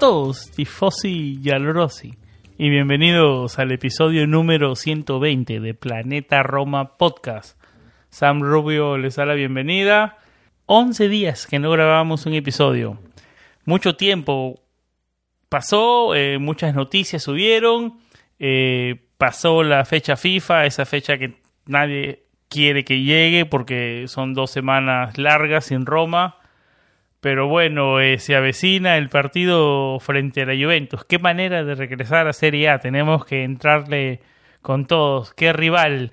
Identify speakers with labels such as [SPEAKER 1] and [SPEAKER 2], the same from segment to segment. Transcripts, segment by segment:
[SPEAKER 1] Todos, tifosi y alrosi, y bienvenidos al episodio número 120 de Planeta Roma Podcast. Sam Rubio les da la bienvenida. 11 días que no grabamos un episodio. Mucho tiempo pasó, eh, muchas noticias subieron, eh, pasó la fecha FIFA, esa fecha que nadie quiere que llegue porque son dos semanas largas en Roma pero bueno, eh, se avecina el partido frente a la Juventus. Qué manera de regresar a Serie A. Tenemos que entrarle con todos. Qué rival.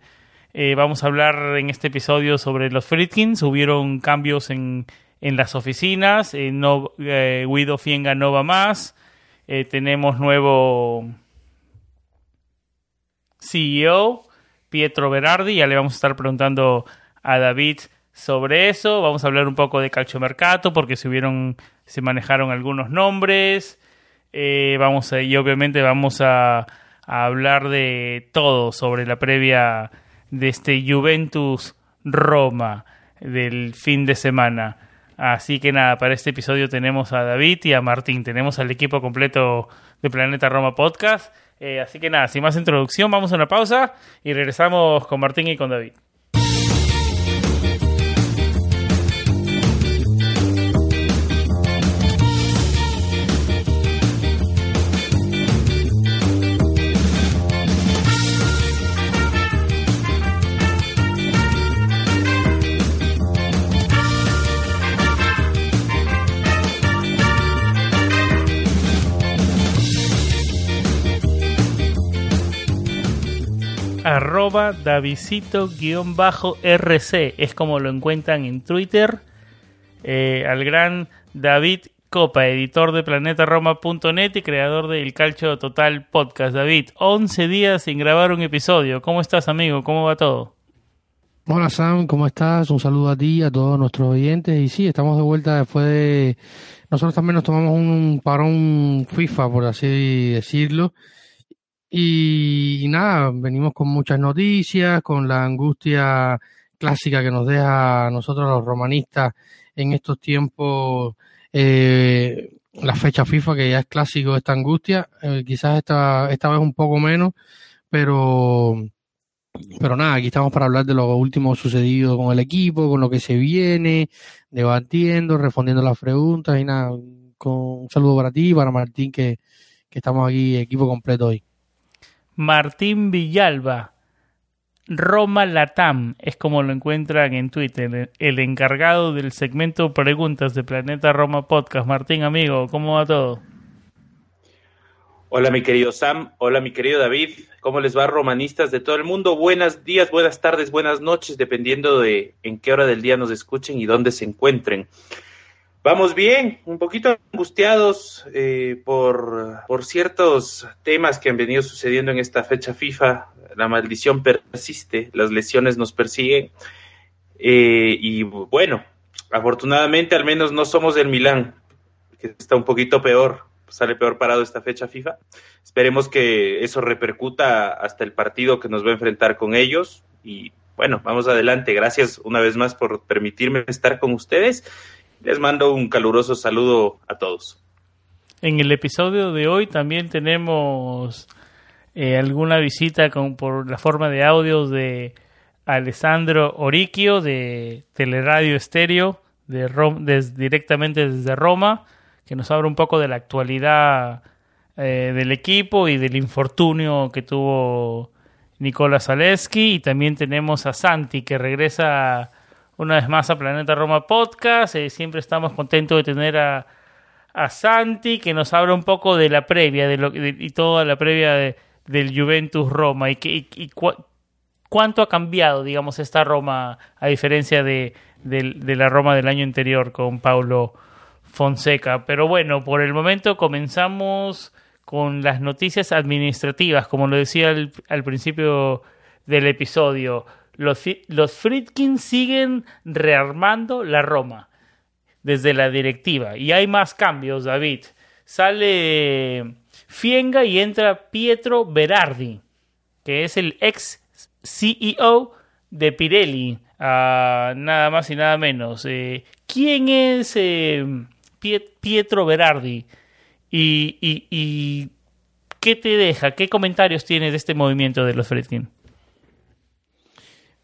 [SPEAKER 1] Eh, vamos a hablar en este episodio sobre los Fritkins. Hubieron cambios en, en las oficinas. Eh, no, Guido Fienga no va más. tenemos nuevo CEO, Pietro Berardi. Ya le vamos a estar preguntando a David sobre eso. Vamos a hablar un poco de calciomercato porque se hubieron, se manejaron algunos nombres. Eh, vamos a, y obviamente vamos a, hablar de todo sobre la previa de este Juventus Roma del fin de semana. Así que nada, para este episodio tenemos a David y a Martín. Tenemos al equipo completo de Planeta Roma Podcast. Eh, así que nada, sin más introducción, vamos a una pausa y regresamos con Martín y con David. Arroba Davidito-RC, es como lo encuentran en Twitter, eh, al gran David Copa, editor de planetaroma.net y creador del Calcio Total Podcast. David, 11 días sin grabar un episodio. ¿Cómo estás, amigo? ¿Cómo va todo?
[SPEAKER 2] Hola Sam, ¿cómo estás? Un saludo a ti, a todos nuestros oyentes. Y sí, estamos de vuelta después de... Nosotros también nos tomamos un parón FIFA, por así decirlo. Y, nada, venimos con muchas noticias, con la angustia clásica que nos deja a nosotros los romanistas en estos tiempos eh, la fecha FIFA, que ya es clásico esta angustia, eh, quizás esta, esta vez un poco menos, pero, pero nada, aquí estamos para hablar de lo último sucedido con el equipo, con lo que se viene, debatiendo, respondiendo las preguntas y nada, con un saludo para ti y para Martín, que, que estamos aquí, equipo completo hoy.
[SPEAKER 1] Martín Villalba, Roma Latam, es como lo encuentran en Twitter, el encargado del segmento Preguntas de Planeta Roma Podcast. Martín, amigo, ¿cómo va todo?
[SPEAKER 3] Hola mi querido Sam, hola mi querido David, ¿cómo les va romanistas de todo el mundo? Buenos días, buenas tardes, buenas noches, dependiendo de en qué hora del día nos escuchen y dónde se encuentren. Vamos bien, un poquito angustiados eh, por, por, ciertos temas que han venido sucediendo en esta fecha FIFA. La maldición persiste, las lesiones nos persiguen. Eh, y bueno, afortunadamente al menos no somos del Milán, que está un poquito peor, sale peor parado esta fecha FIFA. Esperemos que eso repercuta hasta el partido que nos va a enfrentar con ellos. Y bueno, vamos adelante. Gracias una vez más por permitirme estar con ustedes les mando un caluroso saludo a todos.
[SPEAKER 1] En el episodio de hoy también tenemos eh, alguna visita con, por la forma de audio de Alessandro Oriquio de Teleradio Estéreo, de directamente desde Roma, que nos habla un poco de la actualidad eh, del equipo y del infortunio que tuvo Nicola Zaleski. Y también tenemos a Santi, que regresa una vez más a Planeta Roma Podcast. Eh, siempre estamos contentos de tener a, a Santi que nos habla un poco de la previa de lo, y toda la previa de, del Juventus Roma y, que, y, cuánto ha cambiado, digamos, esta Roma a diferencia de, de, la Roma del año anterior con Paulo Fonseca. Pero bueno, por el momento comenzamos con las noticias administrativas, como lo decía al, al principio del episodio. Los, los Friedkin siguen rearmando la Roma desde la directiva. Y hay más cambios, David. Sale Fienga y entra Pietro Berardi, que es el ex CEO de Pirelli, nada más y nada menos. Eh, ¿Quién es eh, Pietro Berardi? Y, y, qué te deja? ¿Qué comentarios tienes de este movimiento de los Fredkin?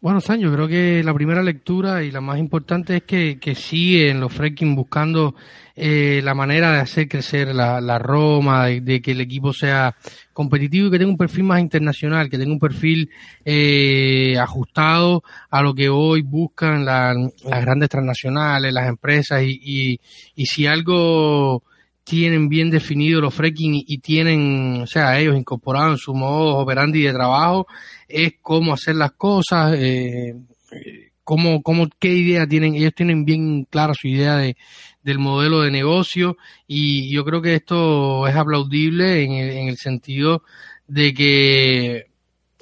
[SPEAKER 2] Bueno, San, yo creo que la primera lectura y la más importante es que, que siguen los Freaking buscando eh, la manera de hacer crecer la, la Roma, de, que el equipo sea competitivo y que tenga un perfil más internacional, que tenga un perfil eh, ajustado a lo que hoy buscan las grandes transnacionales, las empresas y, y, y si algo tienen bien definido los fracking y, tienen, o sea, ellos incorporados en su modo operandi de trabajo, es cómo hacer las cosas, eh, cómo, cómo, qué idea tienen, ellos tienen bien clara su idea de, del modelo de negocio y yo creo que esto es aplaudible en el, en el sentido de que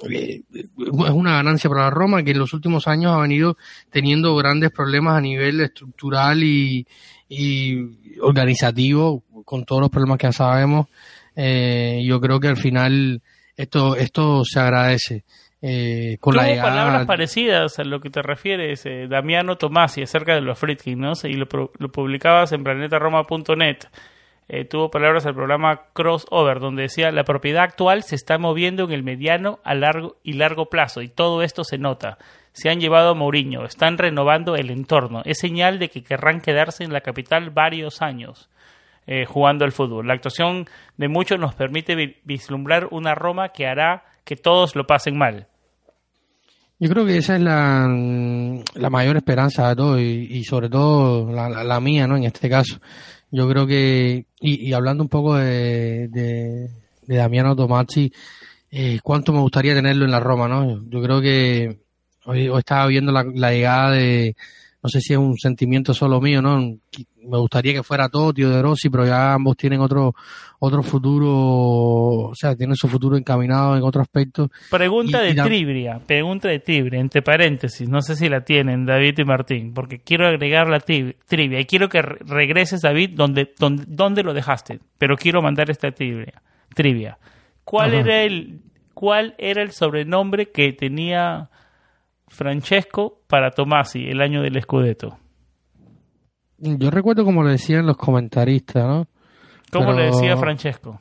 [SPEAKER 2] es una ganancia para la Roma que en los últimos años ha venido teniendo grandes problemas a nivel estructural y, y organizativo con todos los problemas que ya sabemos, eh, yo creo que al final esto, esto se agradece. Eh, con
[SPEAKER 1] Tuvo palabras parecidas a lo que te refieres, eh, Damiano Tomasi, acerca de los Friedkin, ¿no? Y lo, lo publicabas en planetaroma.net. Eh, tuvo palabras al programa Crossover, donde decía la propiedad actual se está moviendo en el mediano a largo y largo plazo, y todo esto se nota. Se han llevado a Mourinho, están renovando el entorno. Es señal de que querrán quedarse en la capital varios años. Eh, jugando al fútbol. La actuación de muchos nos permite vislumbrar una Roma que hará que todos lo pasen mal.
[SPEAKER 2] Yo creo que esa es la, la mayor esperanza de todo y, sobre todo la, mía, ¿no? En este caso. Yo creo que, y, hablando un poco de, de, Damiano Tomazzi, eh, cuánto me gustaría tenerlo en la Roma, ¿no? Yo creo que hoy, hoy estaba viendo la llegada de, no sé si es un sentimiento solo mío, ¿no? Me gustaría que fuera todo tío de Rossi, pero ya ambos tienen otro, otro futuro, o sea, tienen su futuro encaminado en otro aspecto.
[SPEAKER 1] Pregunta de trivia, pregunta de trivia, entre paréntesis, no sé si la tienen David y Martín, porque quiero agregar la trivia y quiero que regreses, David, donde, donde, donde lo dejaste, pero quiero mandar esta trivia. trivia. ¿Cuál era el, cuál era el sobrenombre que tenía Francesco para Tomasi el año del Scudetto.
[SPEAKER 2] Yo recuerdo como le decían los comentaristas, ¿no?
[SPEAKER 1] ¿Cómo le decía Francesco?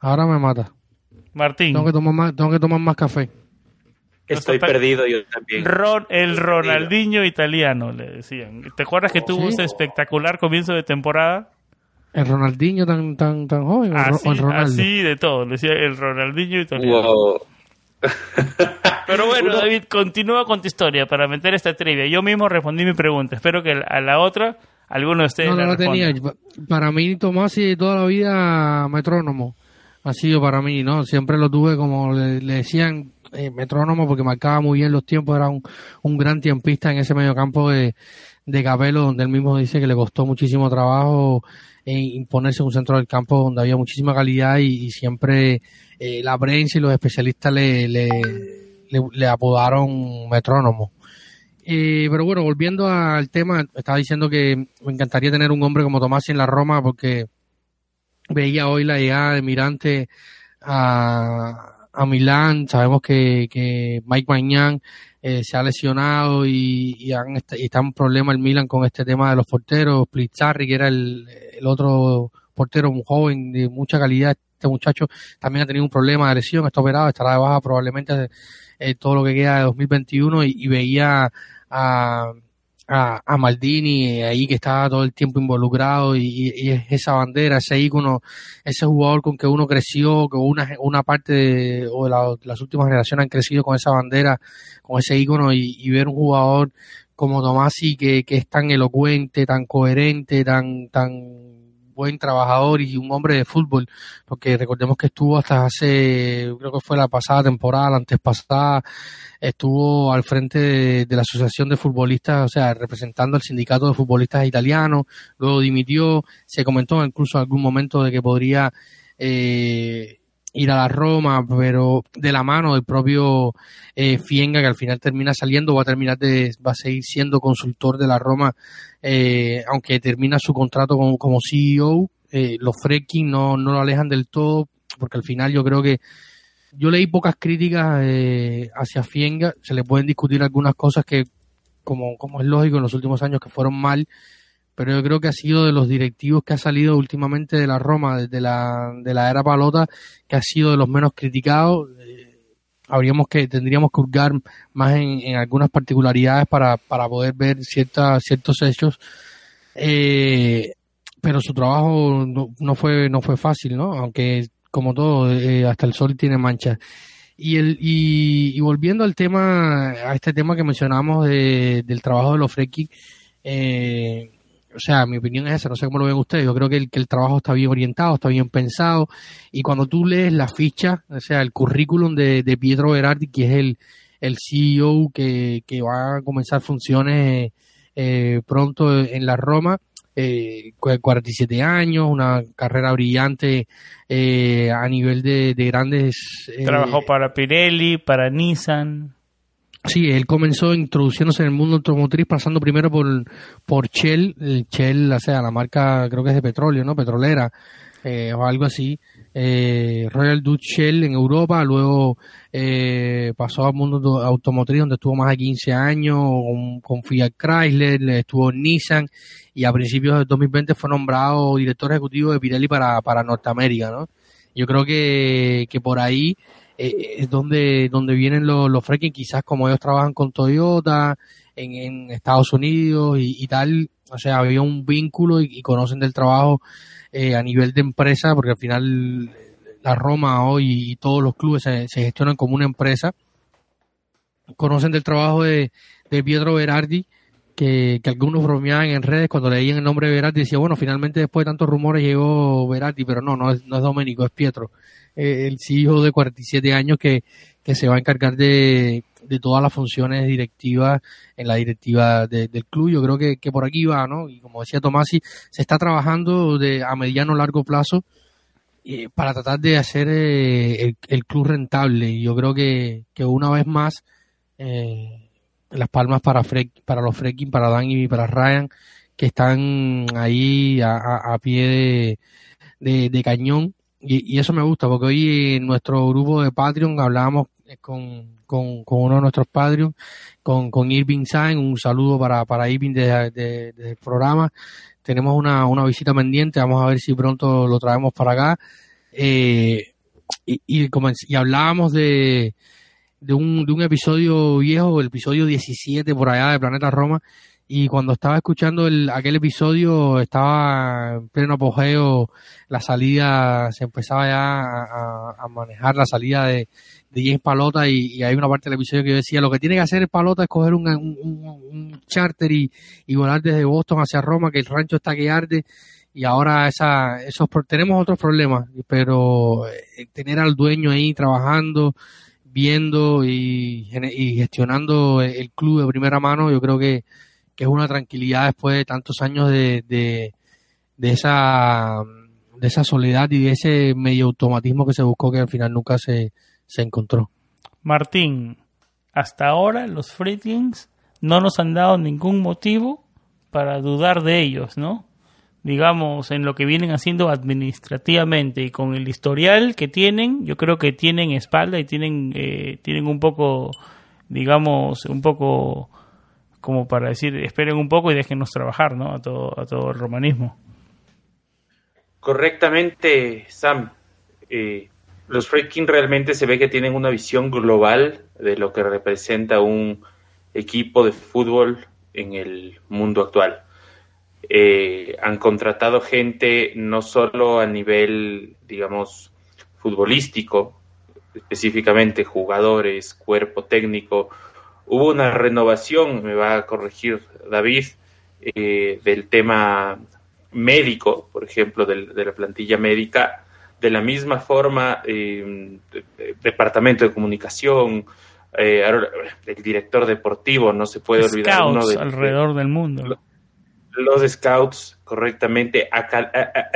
[SPEAKER 2] ahora me mata.
[SPEAKER 1] Martín.
[SPEAKER 2] Tengo que tomar más, tengo que tomar más café.
[SPEAKER 3] Estoy perdido yo también.
[SPEAKER 1] el Ronaldinho italiano, le decían. ¿Te acuerdas que tuvo ese espectacular comienzo de temporada?
[SPEAKER 2] El Ronaldinho tan tan tan joven.
[SPEAKER 1] Así,
[SPEAKER 2] el
[SPEAKER 1] así de todo, le decía el Ronaldinho italiano. Pero bueno, David, continúa con tu historia para meter esta trivia. Yo mismo respondí mi pregunta. Espero que a la otra alguno de ustedes
[SPEAKER 2] no, no la, tenía. Para mí, Tomás, y toda la vida metrónomo. Ha sido para mí, ¿no? Siempre lo tuve como le, decían eh, metrónomo porque marcaba muy bien los tiempos. Era un, un gran tiempista en ese medio campo de, de Capello, donde él mismo dice que le costó muchísimo trabajo eh, imponerse en un centro del campo donde había muchísima calidad y, siempre eh, la prensa y los especialistas le, le, le, apodaron metrónomo. Eh, pero bueno, volviendo al tema, estaba diciendo que me encantaría tener un hombre como Tomás en la Roma porque veía hoy la llegada de Mirante a, a Milán. Sabemos que, que Mike Mañán eh, se ha lesionado y, y, han, está en problema el Milan con este tema de los porteros. Plizzarri, que era el, el otro portero, un joven de mucha calidad, este muchacho también ha tenido un problema de lesión, está operado, estará de baja probablemente eh, todo lo que queda de 2021 y, y veía a, a, a, Maldini ahí que estaba todo el tiempo involucrado y, y, esa bandera, ese ícono, ese jugador con que uno creció, que una, una parte de, o las últimas generaciones han crecido con esa bandera, con ese ícono y, ver un jugador como Tomasi, que, que es tan elocuente, tan coherente, tan, tan buen trabajador y un hombre de fútbol, porque recordemos que estuvo hasta hace, creo que fue la pasada temporada, la antes pasada, estuvo al frente de, la Asociación de Futbolistas, o sea, representando al sindicato de futbolistas italianos, luego dimitió, se comentó incluso en algún momento de que podría eh, ir a la Roma, pero de la mano del propio eh, Fienga, que al final termina saliendo, va a terminar de, va a seguir siendo consultor de la Roma, eh, aunque termina su contrato como, como CEO, eh, los Freaking no, no lo alejan del todo, porque al final yo creo que yo leí pocas críticas eh, hacia Fienga, se le pueden discutir algunas cosas que, como, como es lógico, en los últimos años que fueron mal, pero yo creo que ha sido de los directivos que ha salido últimamente de la Roma, desde la, de la era Palota, que ha sido de los menos criticados. Eh, habríamos que, tendríamos que hurgar más en, algunas particularidades para, para poder ver ciertas, ciertos hechos. Eh, pero su trabajo no, fue, no fue fácil, ¿no? Aunque, como todo, eh, hasta el sol tiene manchas. Y, el, y, volviendo al tema, a este tema que mencionamos de, del trabajo de los Freki, eh, o sea, mi opinión es esa, no sé cómo lo ven ustedes, yo creo que el, que el trabajo está bien orientado, está bien pensado, y cuando tú lees la ficha, o sea, el currículum de, de Pietro Berardi, que es el, el CEO que, que va a comenzar funciones eh, pronto en la Roma, eh, 47 años, una carrera brillante eh, a nivel de, de grandes...
[SPEAKER 1] Eh, Trabajó para Pirelli, para Nissan.
[SPEAKER 2] Sí, él comenzó introduciéndose en el mundo automotriz pasando primero por, por Shell, el Shell, o sea, la marca creo que es de petróleo, ¿no? Petrolera, eh, o algo así. Eh, Royal Dutch Shell en Europa, luego eh, pasó al mundo automotriz donde estuvo más de 15 años con, Fiat Chrysler, estuvo Nissan y a principios de 2020 fue nombrado director ejecutivo de Pirelli para, para Norteamérica, ¿no? Yo creo que, que por ahí eh, es donde, donde vienen los, los fracking, quizás como ellos trabajan con Toyota en, en Estados Unidos y, tal, o sea, había un vínculo y, conocen del trabajo eh, a nivel de empresa, porque al final la Roma hoy y todos los clubes se, gestionan como una empresa. Conocen del trabajo de, de Pietro Berardi, que, que, algunos bromeaban en redes cuando leían el nombre de Berardi, decía, bueno, finalmente después de tantos rumores llegó Berardi, pero no, no es, no es Domenico, es Pietro. Eh, el CEO de 47 años que, que se va a encargar de, de todas las funciones directivas en la directiva del club. Yo creo que, que, por aquí va, ¿no? Y como decía Tomasi, se está trabajando de, a mediano largo plazo eh, para tratar de hacer eh, el, club rentable. Y yo creo que, que una vez más, las palmas para, para los Freaking, para Dan y para Ryan, que están ahí a, a, pie de, de cañón y, eso me gusta, porque hoy en nuestro grupo de Patreon hablábamos con, con, uno de nuestros Patreon, con, con Irving Sain, un saludo para, para Irving desde el programa. Tenemos una, una visita pendiente, vamos a ver si pronto lo traemos para acá. Eh, y, y, y hablábamos de, de, un, de un episodio viejo, el episodio 17 por allá de Planeta Roma, y cuando estaba escuchando el, aquel episodio estaba en pleno apogeo la salida, se empezaba ya a, manejar la salida de, de James Palota y, hay una parte del episodio que yo decía, lo que tiene que hacer el Palota es coger un, un, charter y, y, volar desde Boston hacia Roma, que el rancho está que arde y ahora esa, esos, tenemos otros problemas, pero eh, tener al dueño ahí trabajando, viendo y gestionando el club de primera mano, yo creo que que es una tranquilidad después de tantos años de, de, esa de esa soledad y de ese medio automatismo que se buscó que al final nunca se, se encontró.
[SPEAKER 1] Martín, hasta ahora los Freetings no nos han dado ningún motivo para dudar de ellos, ¿no? Digamos, en lo que vienen haciendo administrativamente y con el historial que tienen, yo creo que tienen espalda y tienen, eh, tienen un poco, digamos, un poco como para decir, esperen un poco y déjenos trabajar, ¿no? A todo, a todo el romanismo.
[SPEAKER 3] Correctamente, Sam. Eh, los Freaking realmente se ve que tienen una visión global de lo que representa un equipo de fútbol en el mundo actual. Eh, han contratado gente no solo a nivel, digamos, futbolístico, específicamente jugadores, cuerpo técnico, hubo una renovación, me va a corregir David, eh, del tema médico, por ejemplo, de la plantilla médica, de la misma forma, eh, departamento de comunicación, eh, el director deportivo, no se puede olvidar
[SPEAKER 1] uno de, alrededor del mundo.
[SPEAKER 3] Los scouts, correctamente.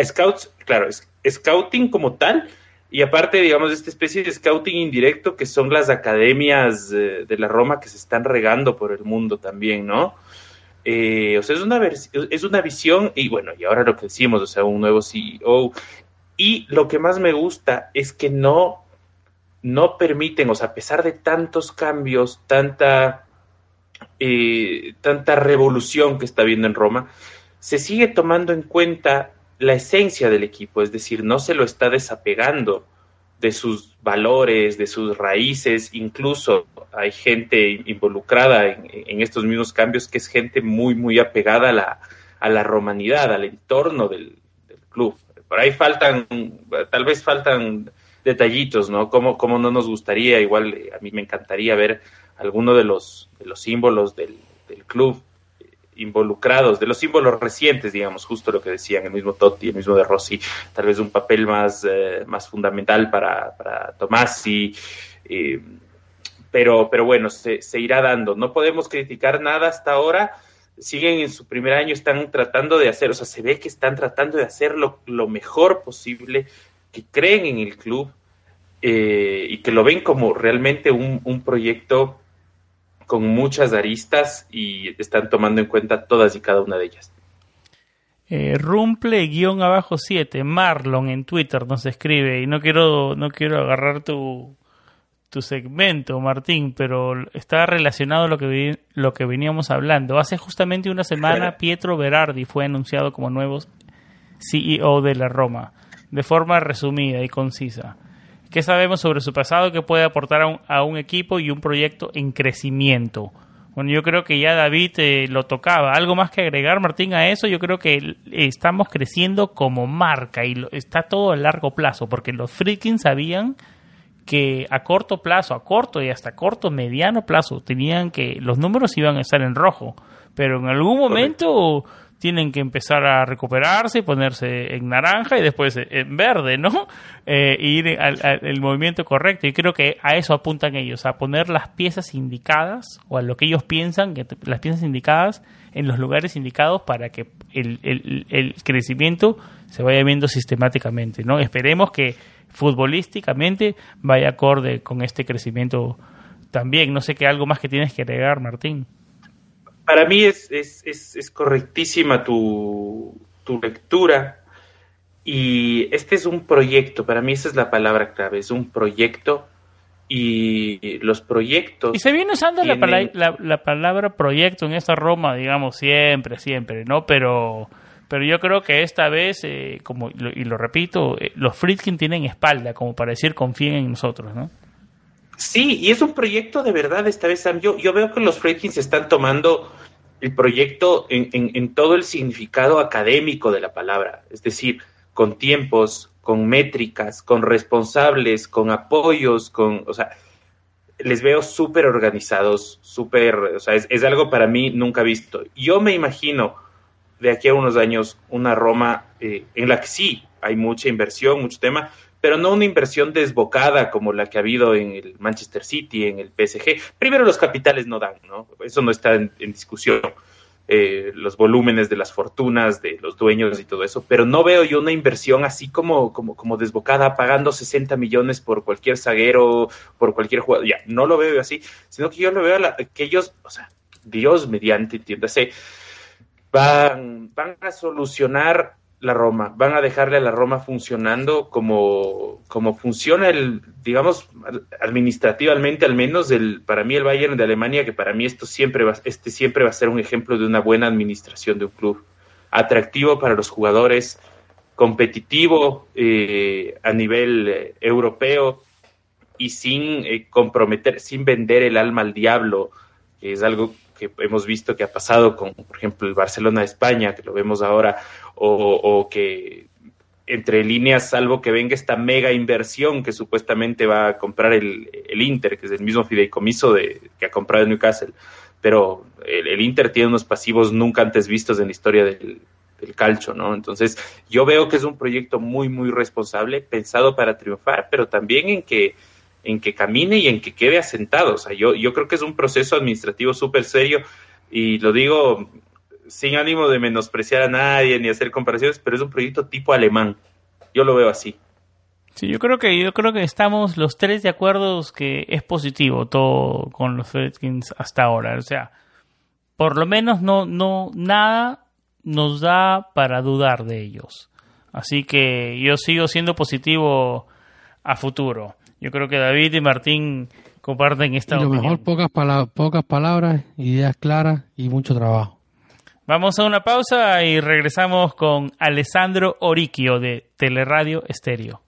[SPEAKER 3] scouts, claro, scouting como tal, y aparte, digamos, de esta especie de scouting indirecto que son las academias de la Roma que se están regando por el mundo también, ¿no? Eh, o sea, es una, es una visión, y bueno, y ahora lo que decimos, o sea, un nuevo CEO, y lo que más me gusta es que no, no permiten, o sea, a pesar de tantos cambios, tanta, eh, tanta revolución que está viendo en Roma, se sigue tomando en cuenta la esencia del equipo, es decir, no se lo está desapegando de sus valores, de sus raíces, incluso hay gente involucrada en, estos mismos cambios que es gente muy, muy apegada a la, a la romanidad, al entorno del club. Por ahí faltan, tal vez faltan detallitos, ¿no? Como, como no nos gustaría, igual eh, a mí me encantaría ver alguno de los, de los símbolos del, club. eh, involucrados, de los símbolos recientes, digamos, justo lo que decían, el mismo Totti, el mismo de Rossi, tal vez un papel más, eh, más fundamental para, para Tomasi, pero, pero bueno, se, irá dando. No podemos criticar nada hasta ahora, siguen en su primer año, están tratando de hacer, o sea, se ve que están tratando de hacer lo, mejor posible, que creen en el club eh, y que lo ven como realmente un, proyecto con muchas aristas y están tomando en cuenta todas y cada una de ellas.
[SPEAKER 1] Eh, Rumple-abajo 7, Marlon en Twitter nos escribe y no quiero, no quiero agarrar tu, tu segmento, Martín, pero está relacionado a lo que, lo que veníamos hablando. Hace justamente una semana Pietro Berardi fue anunciado como nuevo CEO de la Roma, de forma resumida y concisa. ¿Qué sabemos sobre su pasado que puede aportar a un, equipo y un proyecto en crecimiento? Bueno, yo creo que ya David eh, lo tocaba. ¿Algo más que agregar, Martín, a eso? Yo creo que estamos creciendo como marca y está todo a largo plazo, porque los freaking sabían que a corto plazo, a corto y hasta corto, mediano plazo, tenían que los números iban a estar en rojo, pero en algún momento tienen que empezar a recuperarse y ponerse en naranja y después en verde, ¿no? Eh, ir al, movimiento correcto. Y creo que a eso apuntan ellos, a poner las piezas indicadas o a lo que ellos piensan, que las piezas indicadas en los lugares indicados para que el, el, el crecimiento se vaya viendo sistemáticamente, ¿no? Esperemos que futbolísticamente vaya acorde con este crecimiento también. No sé qué algo más que tienes que agregar, Martín.
[SPEAKER 3] Para mí es, es, es, correctísima tu, tu lectura y este es un proyecto, para mí esa es la palabra clave, es un proyecto y los proyectos...
[SPEAKER 1] Y se viene usando la, la, palabra proyecto en esta Roma, digamos, siempre, siempre, ¿no? Pero pero yo creo que esta vez, eh, como y lo repito, eh, los Friedkin tienen espalda como para decir confíen en nosotros, ¿no?
[SPEAKER 3] Sí, y es un proyecto de verdad esta vez, Sam. Yo, yo veo que los Friedkin se están tomando el proyecto en, en, todo el significado académico de la palabra, es decir, con tiempos, con métricas, con responsables, con apoyos, con, o sea, les veo súper organizados, súper, o sea, es, es, algo para mí nunca visto. Yo me imagino de aquí a unos años una Roma eh, en la que sí hay mucha inversión, mucho tema, pero no una inversión desbocada como la que ha habido en el Manchester City, en el PSG. Primero los capitales no dan, ¿no? Eso no está en, discusión. Eh, los volúmenes de las fortunas de los dueños y todo eso, pero no veo yo una inversión así como, como, como desbocada, pagando 60 millones por cualquier zaguero, por cualquier jugador, ya, no lo veo así, sino que yo lo veo que ellos, o sea, Dios mediante, entiéndase, van, van a solucionar la Roma, van a dejarle a la Roma funcionando como, como funciona el, digamos, administrativamente al menos el, para mí el Bayern de Alemania, que para mí esto siempre va, este siempre va a ser un ejemplo de una buena administración de un club, atractivo para los jugadores, competitivo eh, a nivel eh, europeo y sin eh, comprometer, sin vender el alma al diablo, es algo que hemos visto que ha pasado con, por ejemplo, el Barcelona de España, que lo vemos ahora, o, que entre líneas, salvo que venga esta mega inversión que supuestamente va a comprar el, Inter, que es el mismo fideicomiso de, que ha comprado el Newcastle. Pero el, Inter tiene unos pasivos nunca antes vistos en la historia del, del calcio, ¿no? Entonces, yo veo que es un proyecto muy, muy responsable, pensado para triunfar, pero también en que, en que camine y en que quede asentado. O sea, yo, yo creo que es un proceso administrativo súper serio y lo digo sin ánimo de menospreciar a nadie ni hacer comparaciones, pero es un proyecto tipo alemán. Yo lo veo así.
[SPEAKER 1] Sí, yo creo que yo creo que estamos los tres de acuerdo que es positivo todo con los Redskins hasta ahora, o sea, por lo menos no no nada nos da para dudar de ellos. Así que yo sigo siendo positivo a futuro. Yo creo que David y Martín comparten esta
[SPEAKER 2] y lo mejor pocas, pocas palabras, ideas claras y mucho trabajo.
[SPEAKER 1] Vamos a una pausa y regresamos con Alessandro Oriquio de Teleradio Estéreo.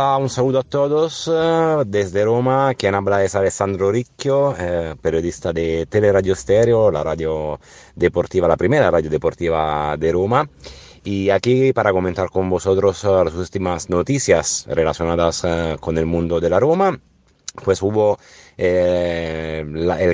[SPEAKER 4] Hola, un saludo a todos eh, desde Roma. Quien habla es Alessandro Ricchio, eh, periodista de Teleradio Stereo, la radio deportiva, la primera radio deportiva de Roma. Y aquí para comentar con vosotros eh, las últimas noticias relacionadas con el mundo de la Roma. Pues hubo eh,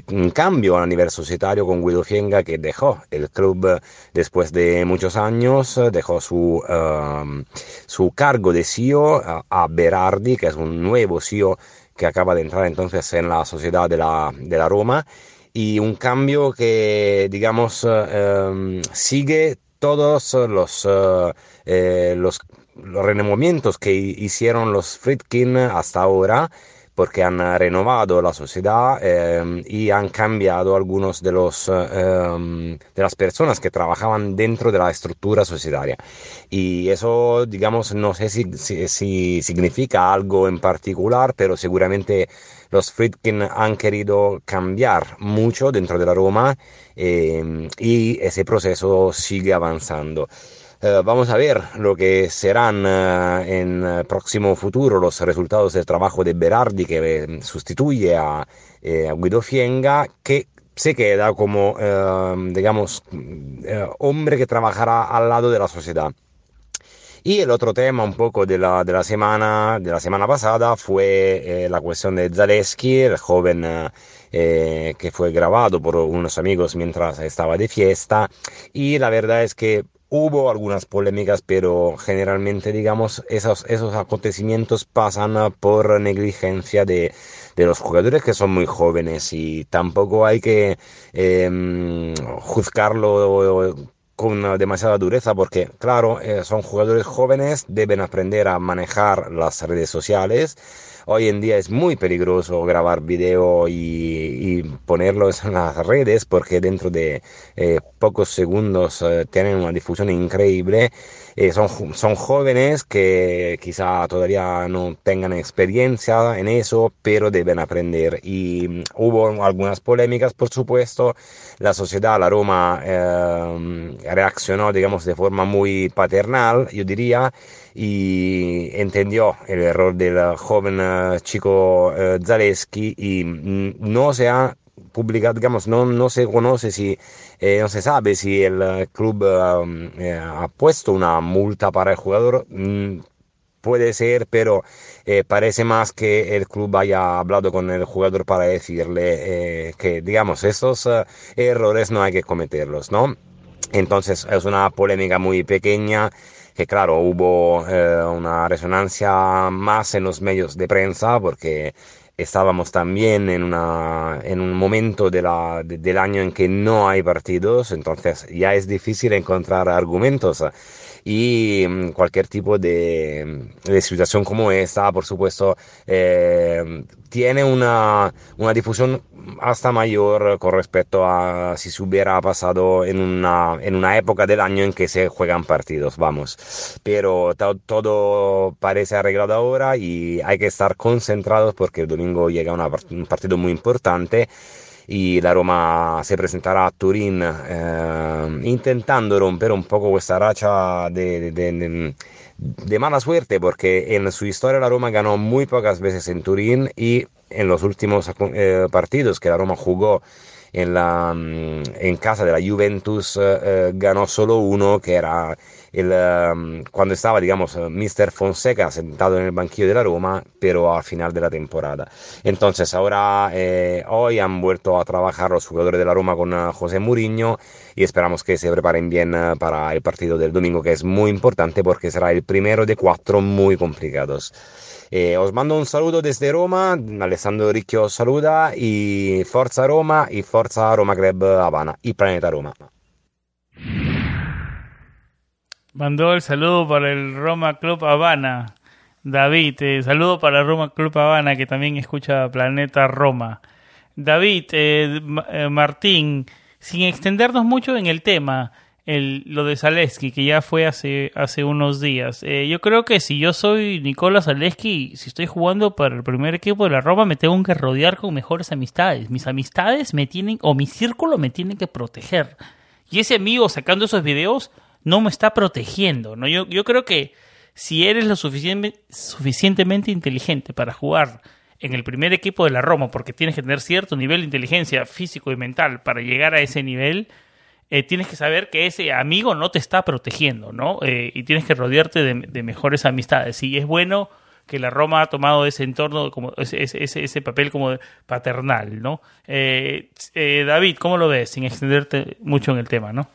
[SPEAKER 4] un cambio a nivel societario con Guido Fienga que dejó el club después de muchos años, dejó su, um, su cargo de CEO a, Berardi, que es un nuevo CEO que acaba de entrar entonces en la sociedad de la, de la Roma. Y un cambio que digamos um, sigue todos los, eh, los, los renovamientos que hicieron los Friedkin hasta ahora porque han renovado la sociedad eh, y han cambiado algunos de los eh, de las personas que trabajaban dentro de la estructura societaria. Y eso digamos no sé si, si, significa algo en particular pero seguramente los Friedkin han querido cambiar mucho dentro de la Roma eh, y ese proceso sigue avanzando eh, vamos a ver lo que serán eh, en el próximo futuro los resultados del trabajo de Berardi que eh, sustituye a, Guido Fienga, que se queda como, digamos, hombre que trabajará al lado de la sociedad. Y el otro tema un poco de la, de la, semana, de la semana pasada fue la cuestión de Zaleski, el joven que fue grabado por unos amigos mientras estaba de fiesta. Y la verdad es que Hubo algunas polémicas, pero generalmente, digamos, esos, esos acontecimientos pasan por negligencia de, de los jugadores que son muy jóvenes y tampoco hay que eh, juzgarlo con demasiada dureza porque, claro, eh, son jugadores jóvenes, deben aprender a manejar las redes sociales Hoy en día es muy peligroso grabar video y, ponerlos en las redes porque dentro de eh, pocos segundos eh, tienen una difusión increíble. Eh, son, son jóvenes que quizá todavía no tengan experiencia en eso, pero deben aprender. Y mm, hubo algunas polémicas, por supuesto. La sociedad, la Roma, reaccionó, digamos, de forma muy paternal, yo diría y entendió el error del joven eh, chico uh, Zaleski y no se ha publicado, digamos, no, no se conoce si, eh, no se sabe si el club um, ha puesto una multa para el jugador. Mm, puede ser, pero parece más que el club haya hablado con el jugador para decirle que, digamos, esos errores no hay que cometerlos, ¿no? Entonces es una polémica muy pequeña que claro, hubo eh, una resonancia más en los medios de prensa porque estábamos también en, una, en un momento de la, del año en que no hay partidos, entonces ya es difícil encontrar argumentos y mm, cualquier tipo de, de, situación como esta, por supuesto, eh, tiene una, una difusión hasta mayor con respecto a si se hubiera pasado en una, en una época del año en que se juegan partidos, vamos. Pero todo parece arreglado ahora y hay que estar concentrados porque el domingo llega un partido muy importante y la Roma se presentará a Turín eh, intentando romper un poco esta racha de, de, de, mala suerte porque en su historia la Roma ganó muy pocas veces en Turín y en los últimos eh, partidos que la Roma jugó en, la, mm, en casa de la Juventus eh, ganó solo uno que era el, um, cuando estaba, digamos, eh, Mr. Fonseca sentado en el banquillo de la Roma, pero al final de la temporada. Entonces, ahora, eh, hoy han vuelto a trabajar los jugadores de la Roma con uh, José Mourinho y esperamos que se preparen bien uh, para el partido del domingo, que es muy importante porque será el primero de cuatro muy complicados. Eh, os mando un saludo desde Roma, Alessandro Ricchio saluda y Forza Roma y Forza Roma Club Habana y Planeta Roma.
[SPEAKER 1] Mandó el saludo para el Roma Club Habana. David, eh, saludo para Roma Club Habana que también escucha Planeta Roma. David, eh, eh, Martín, sin extendernos mucho en el tema, el, lo de Zaleski, que ya fue hace, hace unos días. yo creo que si yo soy Nicola Zaleski, si estoy jugando para el primer equipo de la Roma, me tengo que rodear con mejores amistades. Mis amistades me tienen, o mi círculo me tiene que proteger. Y ese amigo sacando esos videos no me está protegiendo. ¿no? Yo, yo creo que si eres lo suficientemente inteligente para jugar en el primer equipo de la Roma, porque tienes que tener cierto nivel de inteligencia físico y mental para llegar a ese nivel, eh, tienes que saber que ese amigo no te está protegiendo, ¿no? Eh, y tienes que rodearte de, mejores amistades. Y es bueno que la Roma ha tomado ese entorno, como ese, ese, ese papel como paternal, ¿no? Eh, David, ¿cómo lo ves? Sin extenderte mucho en el tema, ¿no?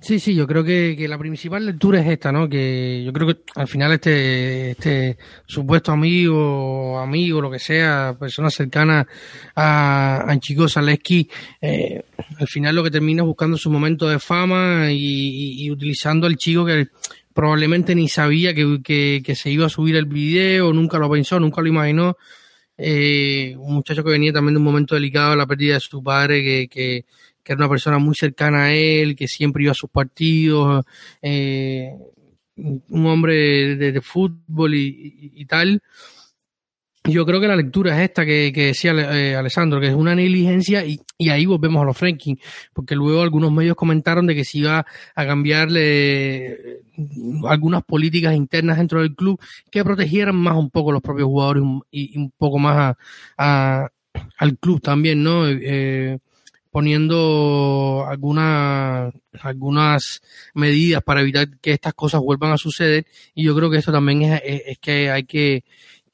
[SPEAKER 2] Sí, sí, yo creo que, que, la principal lectura es esta, ¿no? Que yo creo que al final este, este supuesto amigo, amigo, lo que sea, persona cercana a, a Chico Zaleski, eh, al final lo que termina es buscando su momento de fama y, utilizando al chico que probablemente ni sabía que, que, que, se iba a subir el video, nunca lo pensó, nunca lo imaginó. Eh, un muchacho que venía también de un momento delicado, la pérdida de su padre, que, que que era una persona muy cercana a él, que siempre iba a sus partidos, eh, un hombre de, fútbol y, tal. Yo creo que la lectura es esta que, decía eh, Alessandro, que es una negligencia y, ahí volvemos a los Franking, porque luego algunos medios comentaron de que se iba a cambiarle algunas políticas internas dentro del club que protegieran más un poco los propios jugadores y, un poco más a, al club también, ¿no? Eh, poniendo algunas algunas medidas para evitar que estas cosas vuelvan a suceder y yo creo que esto también es, es, que hay que,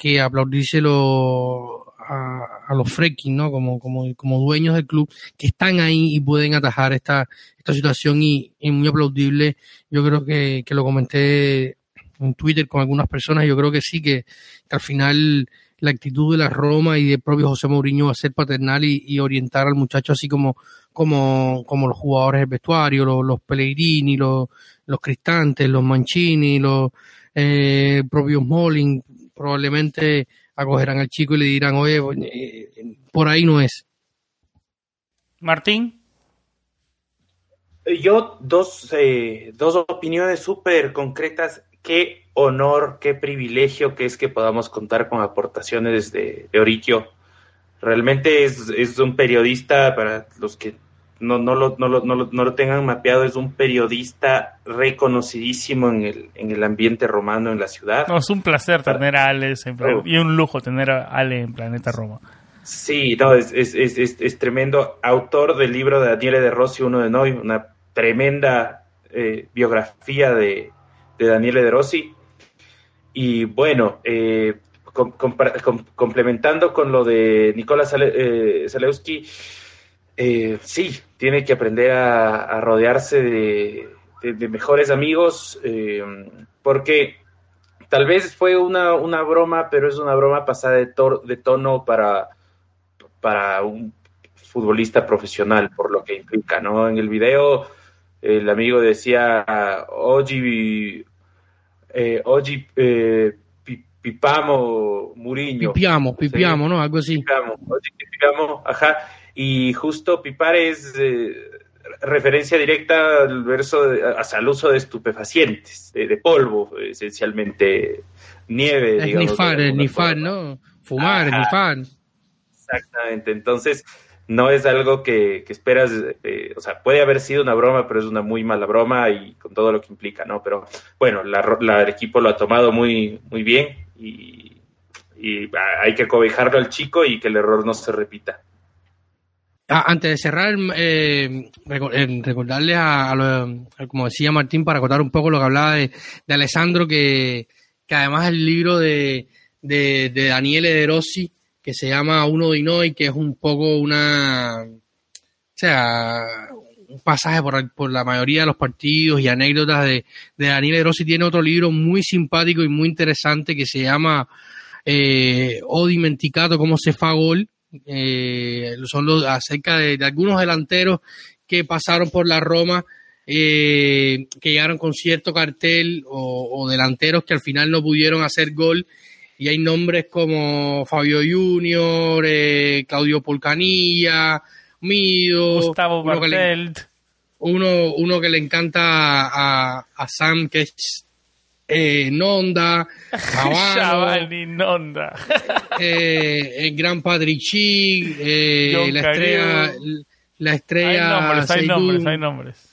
[SPEAKER 2] que aplaudírselo a, a los fracking, ¿no? Como, como, como dueños del club que están ahí y pueden atajar esta, esta situación y, y muy aplaudible. Yo creo que, que lo comenté en Twitter con algunas personas, yo creo que sí, que, que al final la actitud de la Roma y del propio José Mourinho va a ser paternal y, orientar al muchacho así como, como, como los jugadores del vestuario, los, los Pellegrini, los, los Cristantes, los Mancini, los eh, propios Molin, probablemente acogerán al chico y le dirán, oye, eh, por ahí no es.
[SPEAKER 1] Martín.
[SPEAKER 3] Yo dos, eh, dos opiniones súper concretas qué honor, qué privilegio que es que podamos contar con aportaciones de, de Realmente es, un periodista, para los que no, no, lo, no, lo, no, lo, tengan mapeado, es un periodista reconocidísimo en el, en el ambiente romano en la ciudad.
[SPEAKER 1] No, es un placer tener a Ale y un lujo tener a Ale en Planeta Roma.
[SPEAKER 3] Sí, no, es, es, es, es, tremendo. Autor del libro de Daniele De Rossi, uno de Noi, una tremenda eh, biografía de, de Daniele De Rossi. Y bueno, eh, complementando con lo de Nicolás Zalewski, eh, sí, tiene que aprender a, rodearse de, mejores amigos, eh, porque tal vez fue una, una, broma, pero es una broma pasada de, de tono para, para un futbolista profesional, por lo que implica, ¿no? En el video el amigo decía, oye eh, oggi eh, Pipamo Muriño.
[SPEAKER 2] Pipiamo, pipiamo, ¿no? Algo así.
[SPEAKER 3] Pipiamo, ajá. Y justo Pipar es eh, referencia directa al verso, de, al uso de estupefacientes, de, polvo, esencialmente nieve.
[SPEAKER 2] Es digamos, nifar, es nifar, ¿no? Fumar, ni nifar.
[SPEAKER 3] Exactamente, entonces no es algo que, esperas, eh, o sea, puede haber sido una broma, pero es una muy mala broma y con todo lo que implica, ¿no? Pero bueno, la, el equipo lo ha tomado muy, muy bien y, hay que cobijarlo al chico y que el error no se repita.
[SPEAKER 2] Ah, antes de cerrar, eh, recordarle a, como decía Martín, para contar un poco lo que hablaba de, Alessandro, que, que además el libro de, de, de Daniele De que se llama Uno de Inoi, que es un poco una, o sea, un pasaje por, por la mayoría de los partidos y anécdotas de, de Daniel Rossi. Tiene otro libro muy simpático y muy interesante que se llama eh, O Dimenticato, cómo se fa gol. Eh, son los, acerca de, algunos delanteros que pasaron por la Roma, eh, que llegaron con cierto cartel o, o delanteros que al final no pudieron hacer gol y hay nombres como Fabio Junior, eh, Claudio Polcanilla, Mido,
[SPEAKER 1] Gustavo Bartelt.
[SPEAKER 2] Uno, uno que le encanta a, a Sam, que es eh, Nonda,
[SPEAKER 1] Chavani, Nonda.
[SPEAKER 2] eh, el gran Patrici, eh, la estrella, la estrella.
[SPEAKER 1] Hay nombres, hay nombres, hay nombres.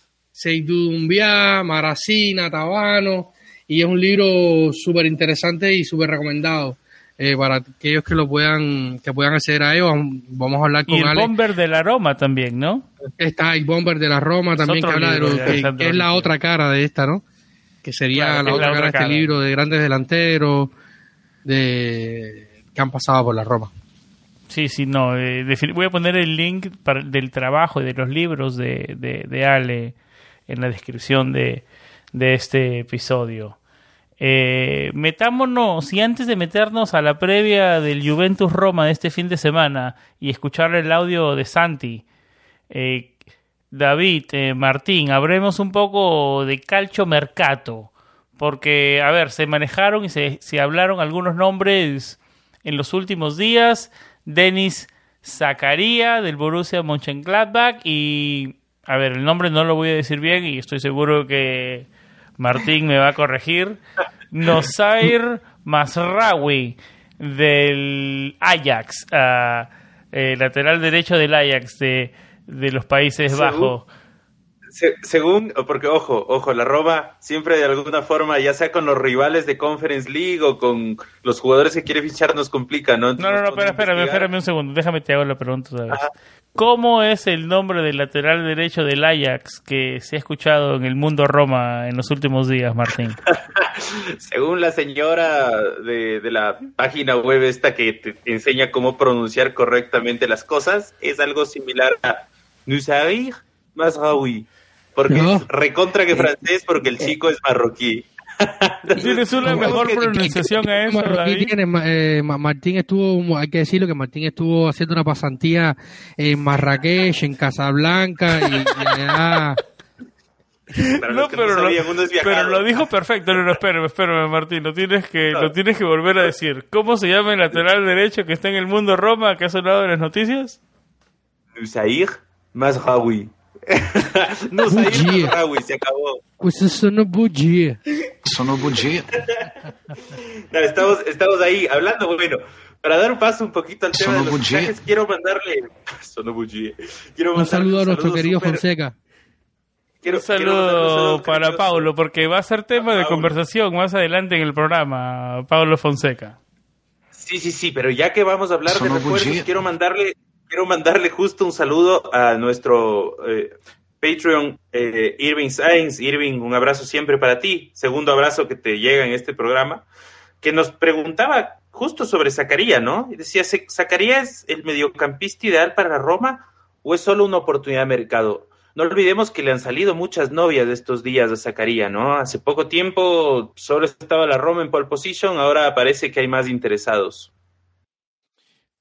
[SPEAKER 2] Dumbia, Maracina, Tabano y es un libro súper interesante y súper recomendado. Eh, para aquellos que lo puedan que puedan acceder a ello, vamos a hablar con
[SPEAKER 1] y el Bomber de la Roma también, ¿no?
[SPEAKER 2] Está el Bomber de la Roma también, que habla de lo que, es la otra cara de esta, ¿no? Que sería la, otra cara de este libro de grandes delanteros de que han pasado por la Roma.
[SPEAKER 1] Sí, sí, no. Eh, voy a poner el link del trabajo y de los libros de, de, de Ale en la descripción de, de este episodio. Eh, metámonos, y antes de meternos a la previa del Juventus Roma de este fin de semana y escuchar el audio de Santi, eh, David, eh, Martín, hablemos un poco de Calcio Mercato, porque, a ver, se manejaron y se, se hablaron algunos nombres en los últimos días. Denis Zakaria del Borussia Mönchengladbach y, a ver, el nombre no lo voy a decir bien y estoy seguro que Martín me va a corregir. Nosair Masraoui del Ajax, eh, lateral derecho del Ajax de, de los Países Bajos
[SPEAKER 3] según, porque ojo, ojo, la Roma siempre de alguna forma, ya sea con los rivales de Conference League o con los jugadores que quiere fichar, nos complica, ¿no?
[SPEAKER 1] no, no, no, pero espérame, espérame un segundo, déjame te hago la pregunta otra vez. ¿Cómo es el nombre del lateral derecho del Ajax que se ha escuchado en el mundo Roma en los últimos días, Martín?
[SPEAKER 3] Según la señora de, de, la página web esta que te enseña cómo pronunciar correctamente las cosas, es algo similar a Nusair Masraoui. Porque es recontra que francés, porque el chico es marroquí.
[SPEAKER 1] Tienes una mejor pronunciación a eso.
[SPEAKER 2] Eh, Martín estuvo, hay que decirlo que Martín estuvo haciendo una pasantía en Marrakech, en Casablanca y,
[SPEAKER 1] no, pero, lo, pero lo dijo perfecto. No, no, espérame, espérame, Martín. Lo tienes, que, lo tienes que volver a decir. ¿Cómo se llama el lateral derecho que está en el mundo Roma que ha sonado en las noticias?
[SPEAKER 3] Nusair Mazraoui. no
[SPEAKER 2] saí Rawi, se acabó. Eso sono bugia.
[SPEAKER 4] Sono bugia.
[SPEAKER 3] no, estamos, estamos ahí hablando, bueno, para dar un paso un poquito al tema de los mensajes, quiero mandarle sono.
[SPEAKER 2] Quiero un saludo a nuestro querido Fonseca.
[SPEAKER 1] Quiero, un saludo para Paulo, porque va a ser tema de conversación más adelante en el programa, Paulo Fonseca.
[SPEAKER 3] Sí, sí, sí, pero ya que vamos a hablar de refuerzos, quiero mandarle quiero mandarle justo un saludo a nuestro eh, Patreon eh, Irving Sainz. Irving, un abrazo siempre para ti. Segundo abrazo que te llega en este programa. Que nos preguntaba justo sobre Zacarías, ¿no? Y decía, ¿Zacarías es el mediocampista ideal para Roma o es solo una oportunidad de mercado? No olvidemos que le han salido muchas novias de estos días a Zacarías, ¿no? Hace poco tiempo solo estaba la Roma en pole position, ahora parece que hay más interesados.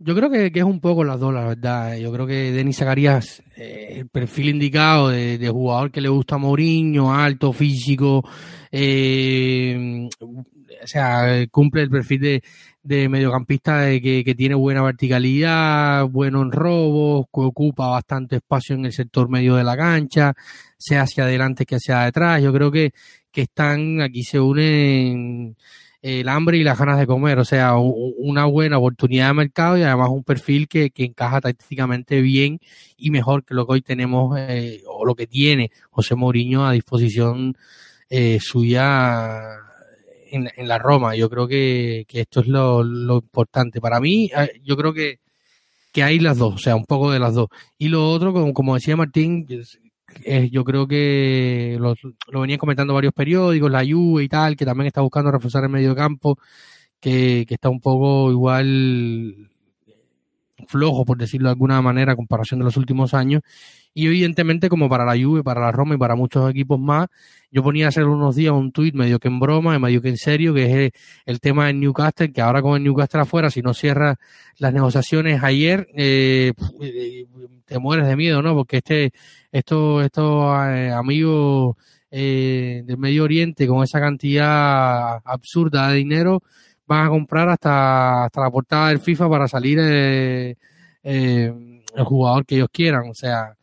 [SPEAKER 2] Yo creo que, es un poco las dos, la verdad. Yo creo que Denis Zacarías, eh, el perfil indicado de, jugador que le gusta a Mourinho, alto, físico, eh, o sea, cumple el perfil de, de mediocampista que, que, tiene buena verticalidad, bueno en robos, que ocupa bastante espacio en el sector medio de la cancha, sea hacia adelante que hacia detrás. Yo creo que, que están, aquí se unen el hambre y las ganas de comer, o sea, una buena oportunidad de mercado y además un perfil que, que encaja tácticamente bien y mejor que lo que hoy tenemos eh, o lo que tiene José Mourinho a disposición eh, suya en, en, la Roma. Yo creo que, que esto es lo, lo, importante. Para mí, eh, yo creo que, que hay las dos, o sea, un poco de las dos. Y lo otro, como, como decía Martín, yo creo que lo, lo, venían comentando varios periódicos, la Juve y tal, que también está buscando reforzar el medio campo, que, que está un poco igual flojo, por decirlo de alguna manera, a comparación de los últimos años. Y evidentemente, como para la Juve, para la Roma y para muchos equipos más, yo ponía hace unos días un tuit medio que en broma, medio que en serio, que es el, tema de Newcastle, que ahora con el Newcastle afuera, si no cierra las negociaciones ayer, eh, eh, te mueres de miedo, ¿no? Porque este, estos, estos eh, amigos del Medio Oriente con esa cantidad absurda de dinero van a comprar hasta, hasta la portada del FIFA para salir el jugador que ellos quieran. O sea,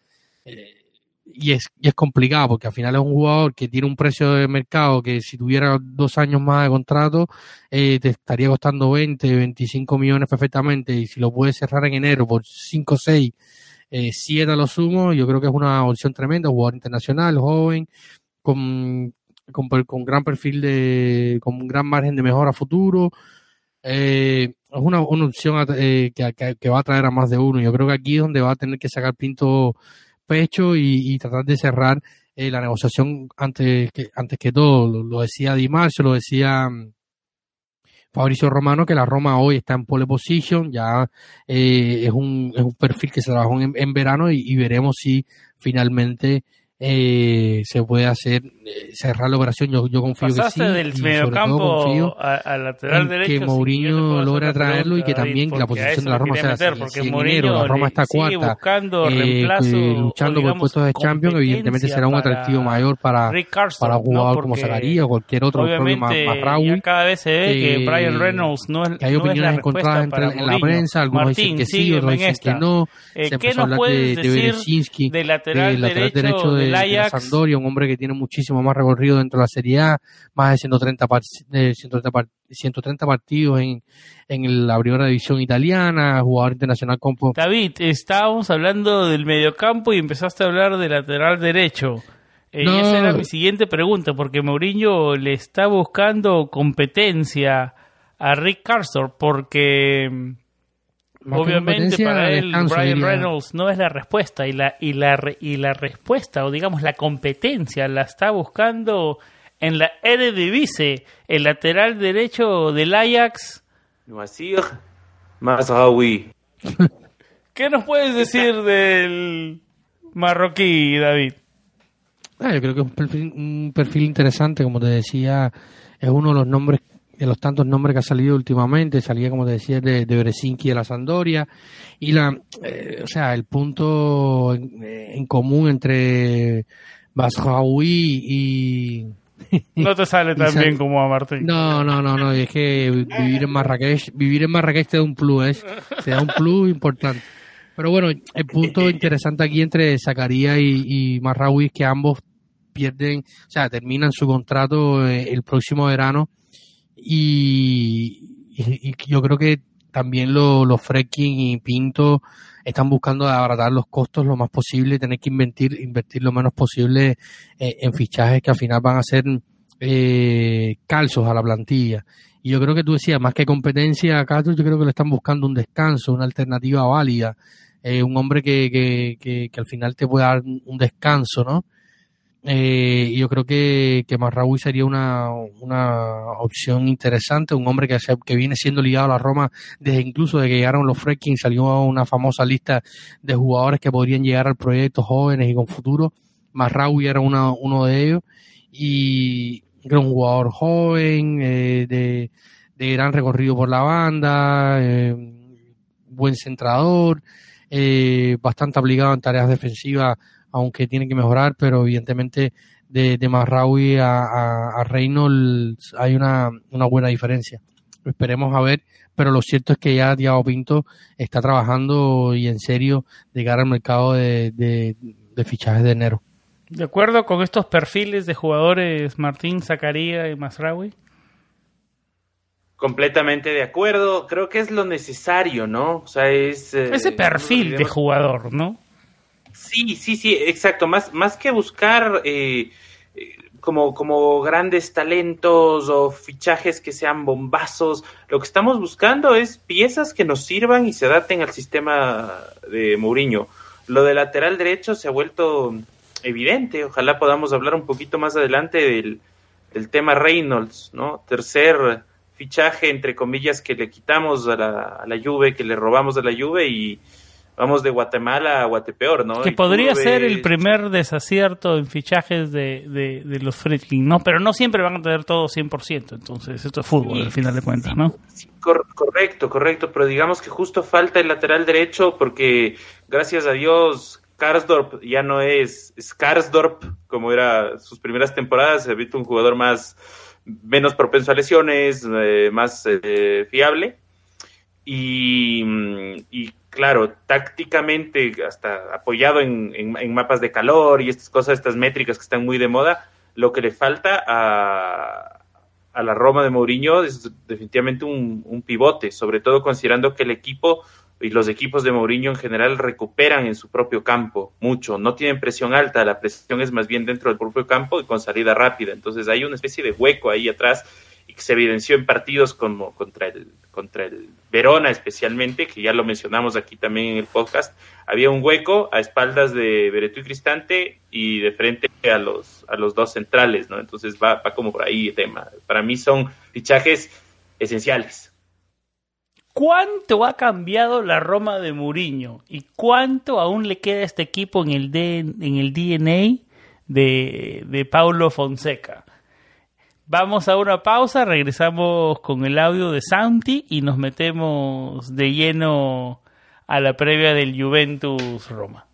[SPEAKER 2] y es, y es complicado porque al final es un jugador que tiene un precio de mercado que si tuviera dos años más de contrato eh, te estaría costando 20, 25 millones perfectamente y si lo puedes cerrar en enero por 5, 6, eh, 7 a lo sumo, yo creo que es una opción tremenda, jugador internacional, joven, con, con, con gran perfil de, con un gran margen de mejora futuro. Eh, es una, una opción eh, que, que, va a traer a más de uno. Yo creo que aquí es donde va a tener que sacar Pinto pecho y, tratar de cerrar eh, la negociación antes que, antes que todo. Lo, decía Di Marcio, lo decía mm, Fabricio Romano, que la Roma hoy está en pole position, ya eh, es, un, es un perfil que se trabajó en, verano y, veremos si finalmente eh, se puede hacer eh, cerrar la operación. Yo, yo confío que sí.
[SPEAKER 1] del mediocampo al lateral derecho.
[SPEAKER 2] Que Mourinho logra traerlo y que también la posición de la Roma sea
[SPEAKER 1] meter, porque si enero la Roma está cuarta, buscando eh,
[SPEAKER 2] luchando por puestos de Champions, evidentemente será un atractivo mayor para, para un jugador como Zagaría o cualquier otro,
[SPEAKER 1] obviamente, más, cada vez se ve que, Brian Reynolds no es,
[SPEAKER 2] que hay opiniones encontradas entre, en la prensa, algunos dicen que sí, otros dicen que no.
[SPEAKER 1] Eh, se empezó a hablar de, de Berezinski, del lateral derecho de de,
[SPEAKER 2] Sampdoria, un hombre que tiene muchísimo más recorrido dentro de la Serie A, más de 130, de 130, partidos en, en la primera división italiana, jugador internacional con...
[SPEAKER 1] David, estábamos hablando del mediocampo y empezaste a hablar de lateral derecho. Eh, y esa era mi siguiente pregunta, porque Mourinho le está buscando competencia a Rick Carson, porque Obviamente para él Brian Reynolds no es la respuesta y la y la y la respuesta o digamos la competencia la está buscando en la Eredivisie, el lateral derecho del Ajax. ¿Qué nos puedes decir del marroquí, David?
[SPEAKER 2] Ah, yo creo que es un perfil, un perfil interesante, como te decía, es uno de los nombres de los tantos nombres que ha salido últimamente, salía como te decía de, de Bresinski de la Sandoria y la, eh, o sea, el punto en, común entre Basraoui y
[SPEAKER 1] no te sale tan bien como a Martín.
[SPEAKER 2] No, no, no, no, es que vivir en Marrakech, vivir en Marrakech te da un plus, ¿eh? te da un plus importante. Pero bueno, el punto interesante aquí entre Zacarías y, y Marraoui es que ambos pierden, o sea, terminan su contrato eh, el próximo verano y, yo creo que también los lo y Pinto están buscando abaratar los costos lo más posible, tener que invertir, invertir lo menos posible eh, en fichajes que al final van a ser eh, calzos a la plantilla. Y yo creo que tú decías, más que competencia, acá yo creo que le están buscando un descanso, una alternativa válida, eh, un hombre que, que, que, que, al final te pueda dar un descanso, ¿no? Eh, yo creo que, que Marraoui sería una, una opción interesante, un hombre que, que viene siendo ligado a la Roma desde incluso de que llegaron los Freaking, salió una famosa lista de jugadores que podrían llegar al proyecto jóvenes y con futuro. Marraoui era una, uno de ellos y era un jugador joven, eh, de, de gran recorrido por la banda, eh, buen centrador, eh, bastante obligado en tareas defensivas, aunque tiene que mejorar, pero evidentemente de, de Marraui a, a, Reynolds hay una, una buena diferencia. Esperemos a ver, pero lo cierto es que ya Diego Pinto está trabajando y en serio de cara al mercado de, de, de fichajes de enero.
[SPEAKER 1] ¿De acuerdo con estos perfiles de jugadores Martín, Zacarías y Masraoui?
[SPEAKER 3] Completamente de acuerdo. Creo que es lo necesario, ¿no? O sea, es...
[SPEAKER 1] Eh, Ese perfil de jugador, ¿no?
[SPEAKER 3] Sí, sí, sí, exacto. Más, más que buscar eh, como, como grandes talentos o fichajes que sean bombazos, lo que estamos buscando es piezas que nos sirvan y se adapten al sistema de Mourinho. Lo de lateral derecho se ha vuelto evidente. Ojalá podamos hablar un poquito más adelante del, del tema Reynolds, ¿no? Tercer fichaje, entre comillas, que le quitamos a la, a la Juve, que le robamos a la Juve y vamos de Guatemala a Guatepeor, ¿no?
[SPEAKER 1] Que podría ser el primer desacierto en fichajes de, de, los Friedkin, ¿no? Pero no siempre van a tener todo 100%, entonces esto es fútbol al final de cuentas, ¿no?
[SPEAKER 3] correcto, correcto, pero digamos que justo falta el lateral derecho porque gracias a Dios Karsdorp ya no es Skarsdorp como era sus primeras temporadas, se ha visto un jugador más menos propenso a lesiones, eh, más eh, fiable. Y, claro, tácticamente, hasta apoyado en, mapas de calor y estas cosas, estas métricas que están muy de moda, lo que le falta a, a la Roma de Mourinho es definitivamente un, pivote, sobre todo considerando que el equipo y los equipos de Mourinho en general recuperan en su propio campo mucho, no tienen presión alta, la presión es más bien dentro del propio campo y con salida rápida, entonces hay una especie de hueco ahí atrás se evidenció en partidos como contra el contra el Verona especialmente, que ya lo mencionamos aquí también en el podcast, había un hueco a espaldas de Beretú y Cristante y de frente a los a los dos centrales, ¿no? Entonces va, va como por ahí el tema. Para mí son fichajes esenciales.
[SPEAKER 1] ¿Cuánto ha cambiado la Roma de Mourinho? ¿Y cuánto aún le queda a este equipo en el, en el DNA de, de Paulo Fonseca? Vamos a una pausa, regresamos con el audio de Santi y nos metemos de lleno a la previa del Juventus Roma.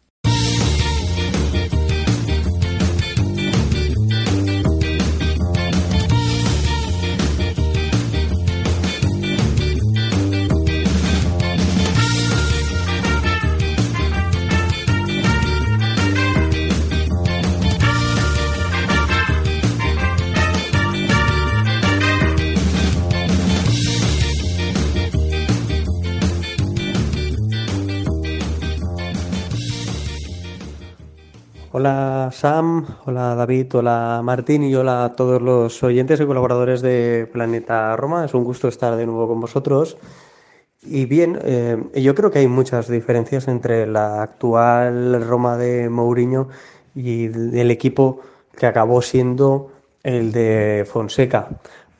[SPEAKER 5] Hola Sam, hola David, hola Martín y hola a todos los oyentes y colaboradores de Planeta Roma. Es un gusto estar de nuevo con vosotros. Y bien, eh, yo creo que hay muchas diferencias entre la actual Roma de Mourinho y el equipo que acabó siendo el de Fonseca.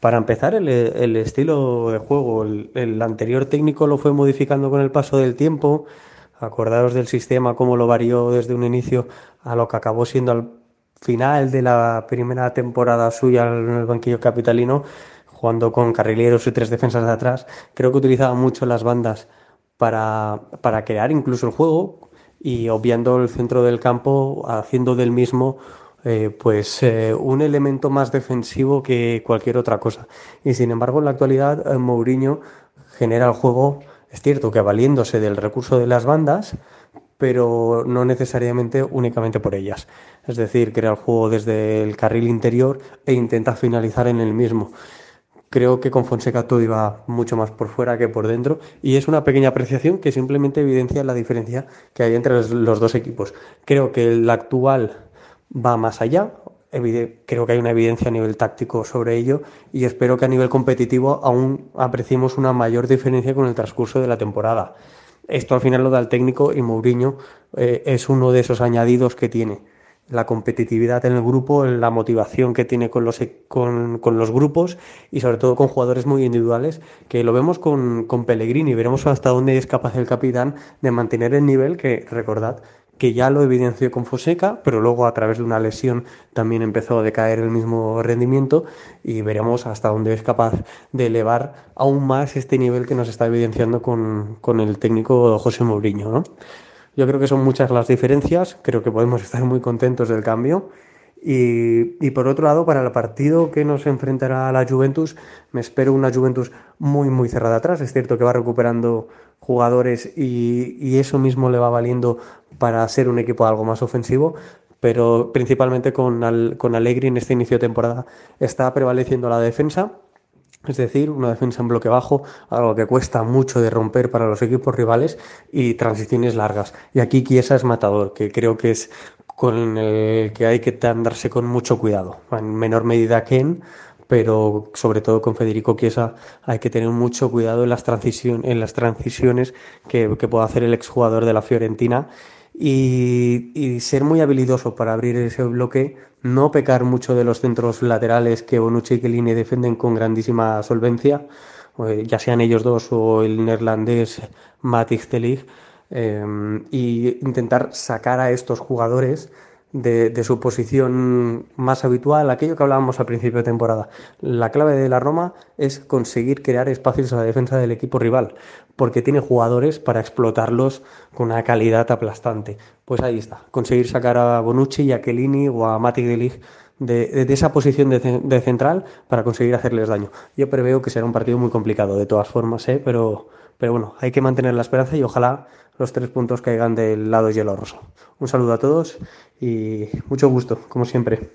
[SPEAKER 5] Para empezar, el, estilo de juego, el, el anterior técnico lo fue modificando con el paso del tiempo Acordaros del sistema, cómo lo varió desde un inicio a lo que acabó siendo al final de la primera temporada suya en el banquillo capitalino, jugando con carrileros y tres defensas de atrás. Creo que utilizaba mucho las bandas para, para crear incluso el juego y obviando el centro del campo, haciendo del mismo eh, pues eh, un elemento más defensivo que cualquier otra cosa. Y sin embargo, en la actualidad, eh, Mourinho genera el juego es cierto que valiéndose del recurso de las bandas, pero no necesariamente únicamente por ellas. Es decir, crea el juego desde el carril interior e intenta finalizar en el mismo. Creo que con Fonseca todo iba mucho más por fuera que por dentro y es una pequeña apreciación que simplemente evidencia la diferencia que hay entre los dos equipos. Creo que el actual va más allá, creo que hay una evidencia a nivel táctico sobre ello y espero que a nivel competitivo aún apreciemos una mayor diferencia con el transcurso de la temporada. Esto al final lo da el técnico y Mourinho eh, es uno de esos añadidos que tiene. La competitividad en el grupo, la motivación que tiene con los, e, con, con los grupos y sobre todo con jugadores muy individuales, que lo vemos con, con Pellegrini, veremos hasta dónde es capaz el capitán de mantener el nivel que, recordad, que ya lo evidenció con Foseca, pero luego a través de una lesión también empezó a decaer el mismo rendimiento y veremos hasta dónde es capaz de elevar aún más este nivel que nos está evidenciando con, con el técnico José Mourinho. ¿no? Yo creo que son muchas las diferencias, creo que podemos estar muy contentos del cambio. Y, y, por otro lado, para el partido que nos enfrentará a la Juventus, me espero una Juventus muy, muy cerrada atrás. Es cierto que va recuperando jugadores y, y eso mismo le va valiendo para ser un equipo algo más ofensivo, pero principalmente con, al, con Allegri en este inicio de temporada está prevaleciendo la defensa es decir, una defensa en bloque bajo, algo que cuesta mucho de romper para los equipos rivales y transiciones largas. Y aquí Chiesa es matador, que creo que es con el que hay que andarse con mucho cuidado. En menor medida Ken, pero sobre todo con Federico Chiesa hay que tener mucho cuidado en las, transición, en las transiciones que, que puede hacer el exjugador de la Fiorentina y, y, ser muy habilidoso para abrir ese bloque, no pecar mucho de los centros laterales que Bonucci y Chiellini defienden con grandísima solvencia, eh, ya sean ellos dos o el neerlandés Matic Telig, eh, y intentar sacar a estos jugadores de, su posición más habitual, aquello que hablábamos al principio de temporada. La clave de la Roma es conseguir crear espacios a la defensa del equipo rival, porque tiene jugadores para explotarlos con una calidad aplastante. Pues ahí está, conseguir sacar a Bonucci y a Chiellini o a Matic de Ligt de, de, esa posición de, de, central para conseguir hacerles daño. Yo preveo que será un partido muy complicado de todas formas, ¿eh? pero, pero bueno, hay que mantener la esperanza y ojalá los tres puntos caigan del lado hielo roso. Un saludo a todos y mucho gusto, como siempre.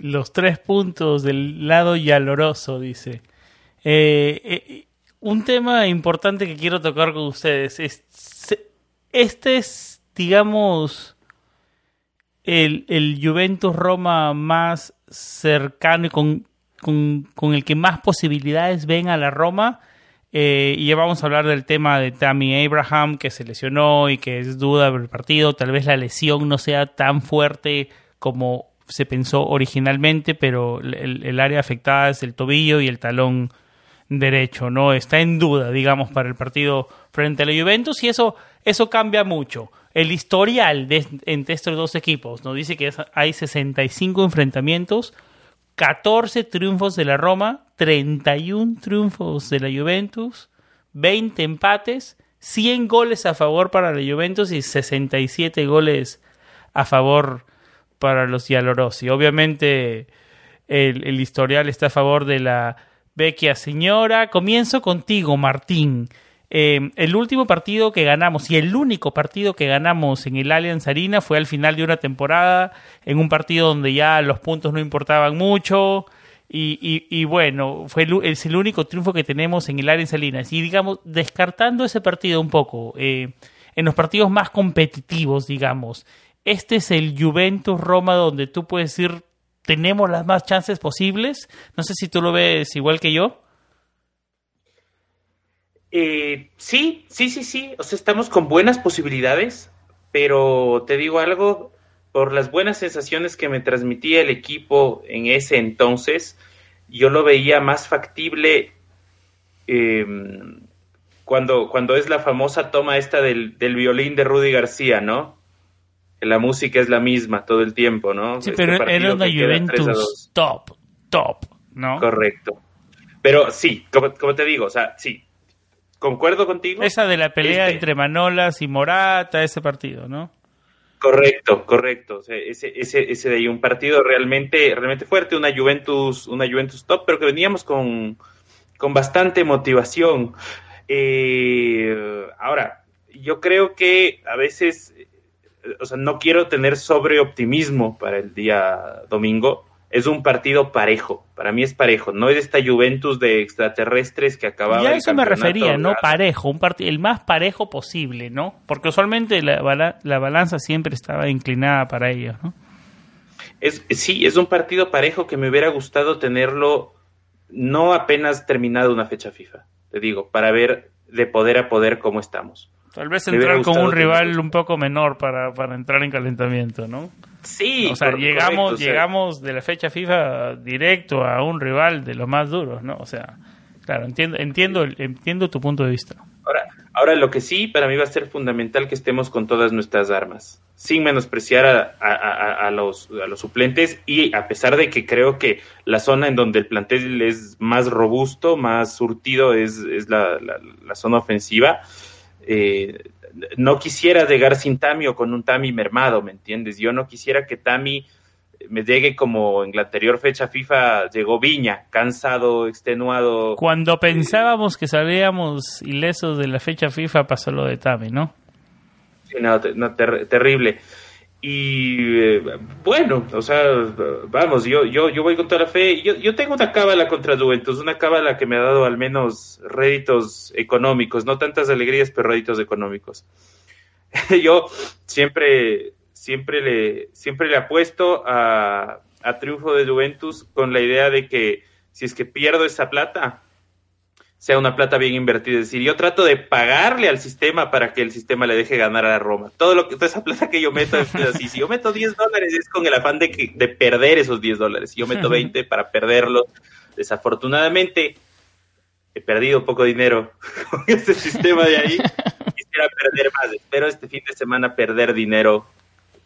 [SPEAKER 1] Los tres puntos del lado yaloroso, dice. Eh, eh, un tema importante que quiero tocar con ustedes es, este es, digamos, el, el Juventus Roma más cercano y con, con, con, el que más posibilidades ven a la Roma. Eh, y ya vamos a hablar del tema de Tammy Abraham, que se lesionó y que es duda del partido. Tal vez la lesión no sea tan fuerte como se pensó originalmente, pero el, área afectada es el tobillo y el talón derecho, ¿no? Está en duda, digamos, para el partido frente a la Juventus y eso, eso cambia mucho. El historial de, entre estos dos equipos nos dice que hay 65 enfrentamientos, 14 triunfos de la Roma, 31 triunfos de la Juventus, 20 empates, 100 goles a favor para la Juventus y 67 goles a favor para los Giallorossi. Obviamente el, el historial está a favor de la Vecchia señora. Comienzo contigo, Martín. Eh, el último partido que ganamos y el único partido que ganamos en el Allianz Arena fue al final de una temporada, en un partido donde ya los puntos no importaban mucho. Y, y, y bueno, fue el, es el único triunfo que tenemos en el Allianz Arena. Y digamos, descartando ese partido un poco, eh, en los partidos más competitivos, digamos, este es el Juventus Roma donde tú puedes ir tenemos las más chances posibles. No sé si tú lo ves igual que yo.
[SPEAKER 3] Eh, sí, sí, sí, sí. O sea, estamos con buenas posibilidades, pero te digo algo, por las buenas sensaciones que me transmitía el equipo en ese entonces, yo lo veía más factible eh, cuando, cuando es la famosa toma esta del, del violín de Rudy García, ¿no? la música es la misma todo el tiempo, ¿no?
[SPEAKER 1] Sí, pero este era una Juventus top, top, ¿no?
[SPEAKER 3] Correcto. Pero sí, como, como, te digo, o sea, sí, concuerdo contigo.
[SPEAKER 1] Esa de la pelea este... entre Manolas y Morata, ese partido, ¿no?
[SPEAKER 3] Correcto, correcto. O sea, ese, ese, ese de ahí, un partido realmente, realmente fuerte, una Juventus, una Juventus top, pero que veníamos con, con bastante motivación. Eh, ahora, yo creo que a veces o sea, no quiero tener sobreoptimismo para el día domingo. Es un partido parejo, para mí es parejo, no es esta Juventus de extraterrestres que acababa.
[SPEAKER 1] Y a eso me refería, no parejo, un el más parejo posible, ¿no? Porque usualmente la, bala la balanza siempre estaba inclinada para ellos, ¿no?
[SPEAKER 3] Es, sí, es un partido parejo que me hubiera gustado tenerlo no apenas terminado una fecha FIFA, te digo, para ver de poder a poder cómo estamos.
[SPEAKER 1] Tal vez entrar con un rival un poco menor para, para entrar en calentamiento, ¿no?
[SPEAKER 3] Sí.
[SPEAKER 1] O sea, llegamos, correcto, llegamos o sea. de la fecha FIFA directo a un rival de los más duros, ¿no? O sea, claro, entiendo, entiendo, entiendo tu punto de vista.
[SPEAKER 3] Ahora, ahora lo que sí, para mí va a ser fundamental que estemos con todas nuestras armas, sin menospreciar a, los, suplentes y a pesar de que creo que la zona en donde el plantel es más robusto, más surtido, es, la, zona ofensiva. Eh, no quisiera llegar sin Tami o con un Tami mermado, ¿me entiendes? Yo no quisiera que Tami me llegue como en la anterior fecha FIFA llegó Viña, cansado, extenuado.
[SPEAKER 1] Cuando pensábamos que salíamos ilesos de la fecha FIFA pasó lo de Tami, ¿no?
[SPEAKER 3] Sí, no, terrible. Y eh, bueno, o sea, vamos, yo, yo, yo voy con toda la fe. Yo, yo tengo una cábala contra Juventus, una cábala que me ha dado al menos réditos económicos, no tantas alegrías, pero réditos económicos. yo siempre siempre le, siempre le apuesto a, a triunfo de Juventus con la idea de que si es que pierdo esa plata, sea una plata bien invertida. Es decir, yo trato de pagarle al sistema para que el sistema le deje ganar a la Roma. Todo lo que, toda esa plata que yo meto es así. Si yo meto 10 dólares es con el afán de, que, de perder esos 10 dólares. Si yo meto 20 para perderlos, desafortunadamente he perdido poco dinero con este sistema de ahí. Quisiera perder más. Espero este fin de semana perder dinero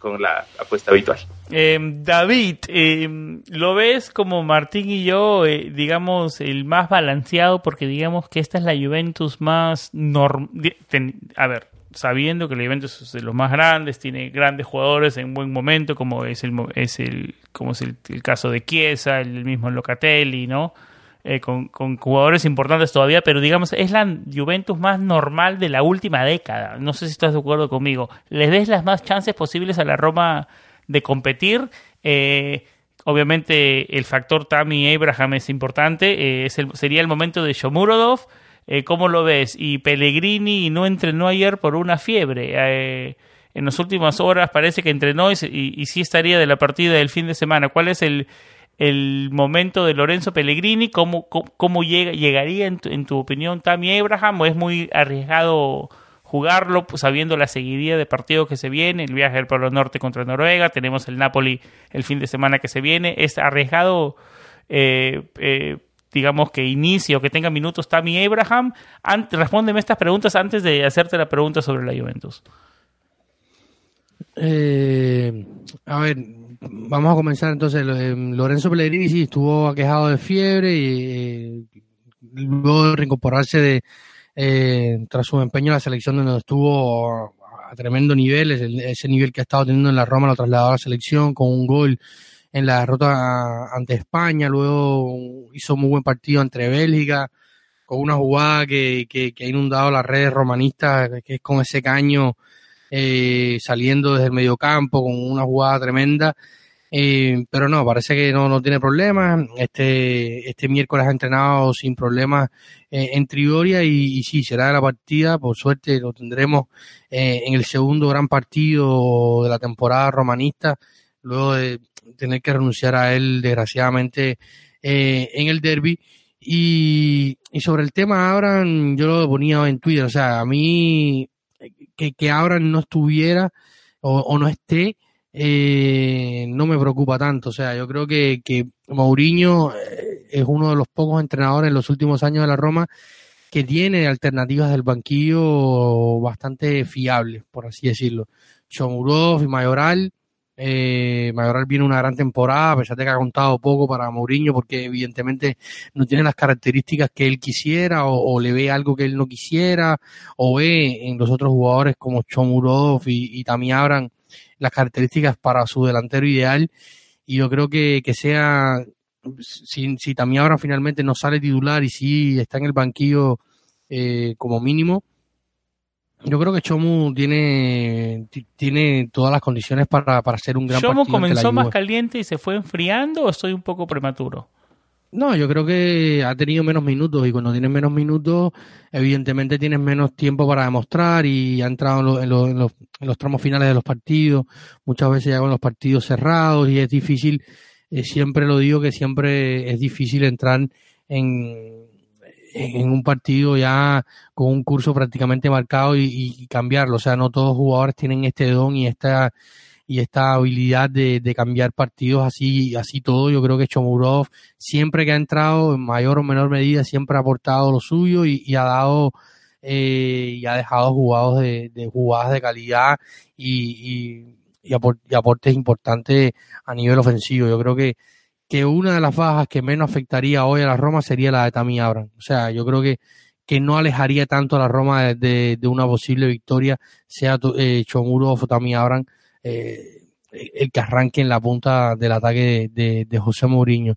[SPEAKER 3] con la apuesta habitual.
[SPEAKER 1] Eh, David, eh, ¿lo ves como Martín y yo, eh, digamos, el más balanceado? Porque digamos que esta es la Juventus más normal. A ver, sabiendo que la Juventus es de los más grandes, tiene grandes jugadores en buen momento, como es el, es el, como es el, caso de Chiesa, el mismo Locatelli, ¿no? Eh, con, jugadores importantes todavía, pero digamos, es la Juventus más normal de la última década. No sé si estás de acuerdo conmigo. ¿Les des las más chances posibles a la Roma de competir? Eh, obviamente el factor Tammy Abraham es importante. Eh, sería el momento de Shomurodov. ¿Cómo lo ves? Y Pellegrini no entrenó ayer por una fiebre. en las últimas horas parece que entrenó y sí estaría de la partida del fin de semana. ¿Cuál es el, el momento de Lorenzo Pellegrini, cómo, cómo, llega, llegaría en tu, en tu, opinión Tammy Abraham, o es muy arriesgado jugarlo pues, sabiendo la seguidilla de partidos que se viene, el viaje del Polo Norte contra Noruega, tenemos el Napoli el fin de semana que se viene, es arriesgado eh, eh, digamos que inicie o que tenga minutos Tammy Abraham, respóndeme estas preguntas antes de hacerte la pregunta sobre la Juventus.
[SPEAKER 2] Eh, a ver, vamos a comenzar entonces. Lorenzo Pellegrini sí estuvo aquejado de fiebre y eh, luego de reincorporarse de, eh, tras su empeño en la selección donde estuvo a, tremendo nivel, ese nivel que ha estado teniendo en la Roma lo trasladó a la selección con un gol en la derrota ante España, luego hizo muy buen partido entre Bélgica, con una jugada que, que, que ha inundado las redes romanistas, que es con ese caño eh, saliendo desde el mediocampo con una jugada tremenda. Eh, pero no, parece que no, no tiene problemas. Este, este miércoles ha entrenado sin problemas eh, en Trioria y, sí, será la partida. Por suerte lo tendremos en el segundo gran partido de la temporada romanista, luego de tener que renunciar a él, desgraciadamente, en el derby. Y, y sobre el tema ahora, yo lo ponía en Twitter, o sea, a mí que, que no estuviera o, no esté, eh, no me preocupa tanto. O sea, yo creo que, que Mourinho eh, es uno de los pocos entrenadores en los últimos años de la Roma que tiene alternativas del banquillo bastante fiables, por así decirlo. Chomurov y Mayoral eh, Mayoral viene una gran temporada, a pesar de que ha contado poco para Mourinho, porque evidentemente no tiene las características que él quisiera, o, le ve algo que él no quisiera, o ve en los otros jugadores como Chomurov y, y Abran las características para su delantero ideal. Y yo creo que, que sea, si, si Tami Abran finalmente no sale titular y si está en el banquillo eh, como mínimo, yo creo que Chomu tiene, tiene todas las condiciones para, para ser un gran
[SPEAKER 1] ¿Chomu comenzó más caliente y se fue enfriando o estoy un poco prematuro?
[SPEAKER 2] No, yo creo que ha tenido menos minutos y cuando tienes menos minutos, evidentemente tienes menos tiempo para demostrar y ha entrado en, los, tramos finales de los partidos, muchas veces ya con los partidos cerrados y es difícil, eh, siempre lo digo que siempre es difícil entrar en, en un partido ya con un curso prácticamente marcado y, cambiarlo. O sea, no todos los jugadores tienen este don y esta y esta habilidad de, cambiar partidos así, así todo. Yo creo que Chomurov siempre que ha entrado, en mayor o menor medida, siempre ha aportado lo suyo y, ha dado eh, y ha dejado jugados de, de jugadas de calidad y, y, aportes importantes a nivel ofensivo. Yo creo que, que una de las bajas que menos afectaría hoy a la Roma sería la de Tami Abraham. O sea, yo creo que, que no alejaría tanto a la Roma de, de, una posible victoria, sea eh, Chomuro o Tami Abraham. Eh, el que arranque en la punta del ataque de, de, José Mourinho.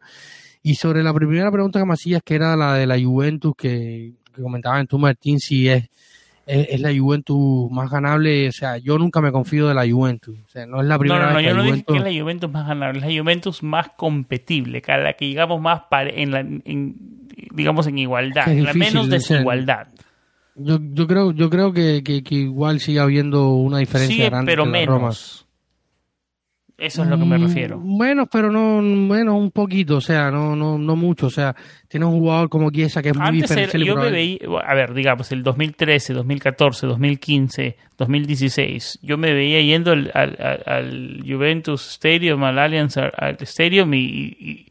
[SPEAKER 2] Y sobre la primera pregunta que me hacías, que era la de la Juventus, que, que comentaba en tu Martín, si es, es, la Juventus más ganable. O sea, yo nunca me confío de la Juventus. O sea, no es la primera
[SPEAKER 1] no, no,
[SPEAKER 2] vez
[SPEAKER 1] que yo
[SPEAKER 2] no
[SPEAKER 1] Juventus... que es la Juventus más ganable, es la Juventus más competible, que la que llegamos más en la, en, digamos en igualdad, en la menos desigualdad.
[SPEAKER 2] Yo, yo creo, yo creo que, que, que, igual sigue habiendo una diferencia grande
[SPEAKER 1] pero menos.
[SPEAKER 2] Roma.
[SPEAKER 1] Eso es lo que me refiero.
[SPEAKER 2] Bueno, pero no, bueno, un poquito, o sea, no, no, no mucho, o sea, tiene un jugador como Chiesa que es muy
[SPEAKER 1] Antes. Era, yo me veía, a ver, digamos, el 2013, 2014, 2015, 2016, yo me veía yendo al, al, al Juventus Stadium, al Allianz al Stadium y, y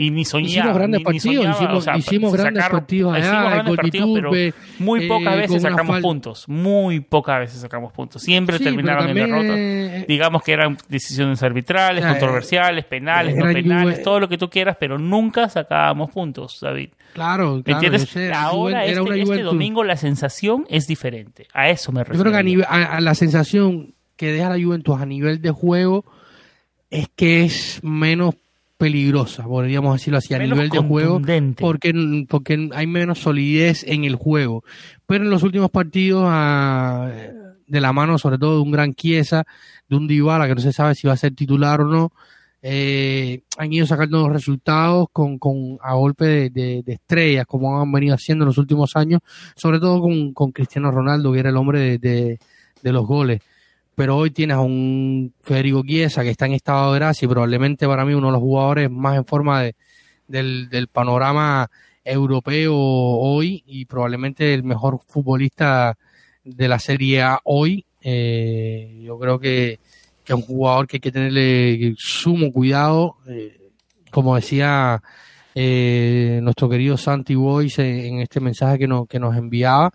[SPEAKER 1] y ni soñaba.
[SPEAKER 2] Hicimos grandes
[SPEAKER 1] ni,
[SPEAKER 2] partidos,
[SPEAKER 1] ni soñaba,
[SPEAKER 2] hicimos,
[SPEAKER 1] o sea,
[SPEAKER 2] hicimos grandes
[SPEAKER 1] sacar,
[SPEAKER 2] partidos allá,
[SPEAKER 1] hicimos grandes partidos, pero muy pocas
[SPEAKER 2] eh,
[SPEAKER 1] veces
[SPEAKER 2] con una
[SPEAKER 1] sacamos
[SPEAKER 2] fal-
[SPEAKER 1] puntos, muy pocas veces sacamos puntos. Siempre
[SPEAKER 2] Sí,
[SPEAKER 1] terminaron en
[SPEAKER 2] también,
[SPEAKER 1] derrota.
[SPEAKER 2] eh,
[SPEAKER 1] Digamos que eran decisiones arbitrales, controversiales, penales, no penales,
[SPEAKER 2] Juve-
[SPEAKER 1] todo lo que tú quieras, pero nunca sacábamos puntos, David.
[SPEAKER 2] Claro,
[SPEAKER 1] ¿Me
[SPEAKER 2] claro.
[SPEAKER 1] entiendes?
[SPEAKER 2] yo sé,
[SPEAKER 1] Ahora,
[SPEAKER 2] era
[SPEAKER 1] este, este domingo, la sensación es diferente. A eso me
[SPEAKER 2] Yo
[SPEAKER 1] refiero.
[SPEAKER 2] creo que a, nivel- a- a la sensación que deja la Juventus a nivel de juego es que es menos peligrosa, podríamos decirlo así, a
[SPEAKER 1] Menos
[SPEAKER 2] nivel de juego, porque, porque hay menos solidez en el juego. Pero en los últimos partidos, ah, de la mano sobre todo de un gran Chiesa, de un Dybala que no se sabe si va a ser titular o no, eh, han ido sacando los resultados con, con a golpe de, de- de estrellas, como han venido haciendo en los últimos años, sobre todo con, con Cristiano Ronaldo, que era el hombre de- de los goles. Pero hoy tienes a un Federico Chiesa que está en estado de gracia y probablemente para mí uno de los jugadores más en forma de, del, panorama europeo hoy y probablemente el mejor futbolista de la Serie A hoy. Eh, yo creo que, es un jugador que hay que tenerle sumo cuidado. eh, como decía eh, nuestro querido Santi Boys en, este mensaje que, nos que nos enviaba.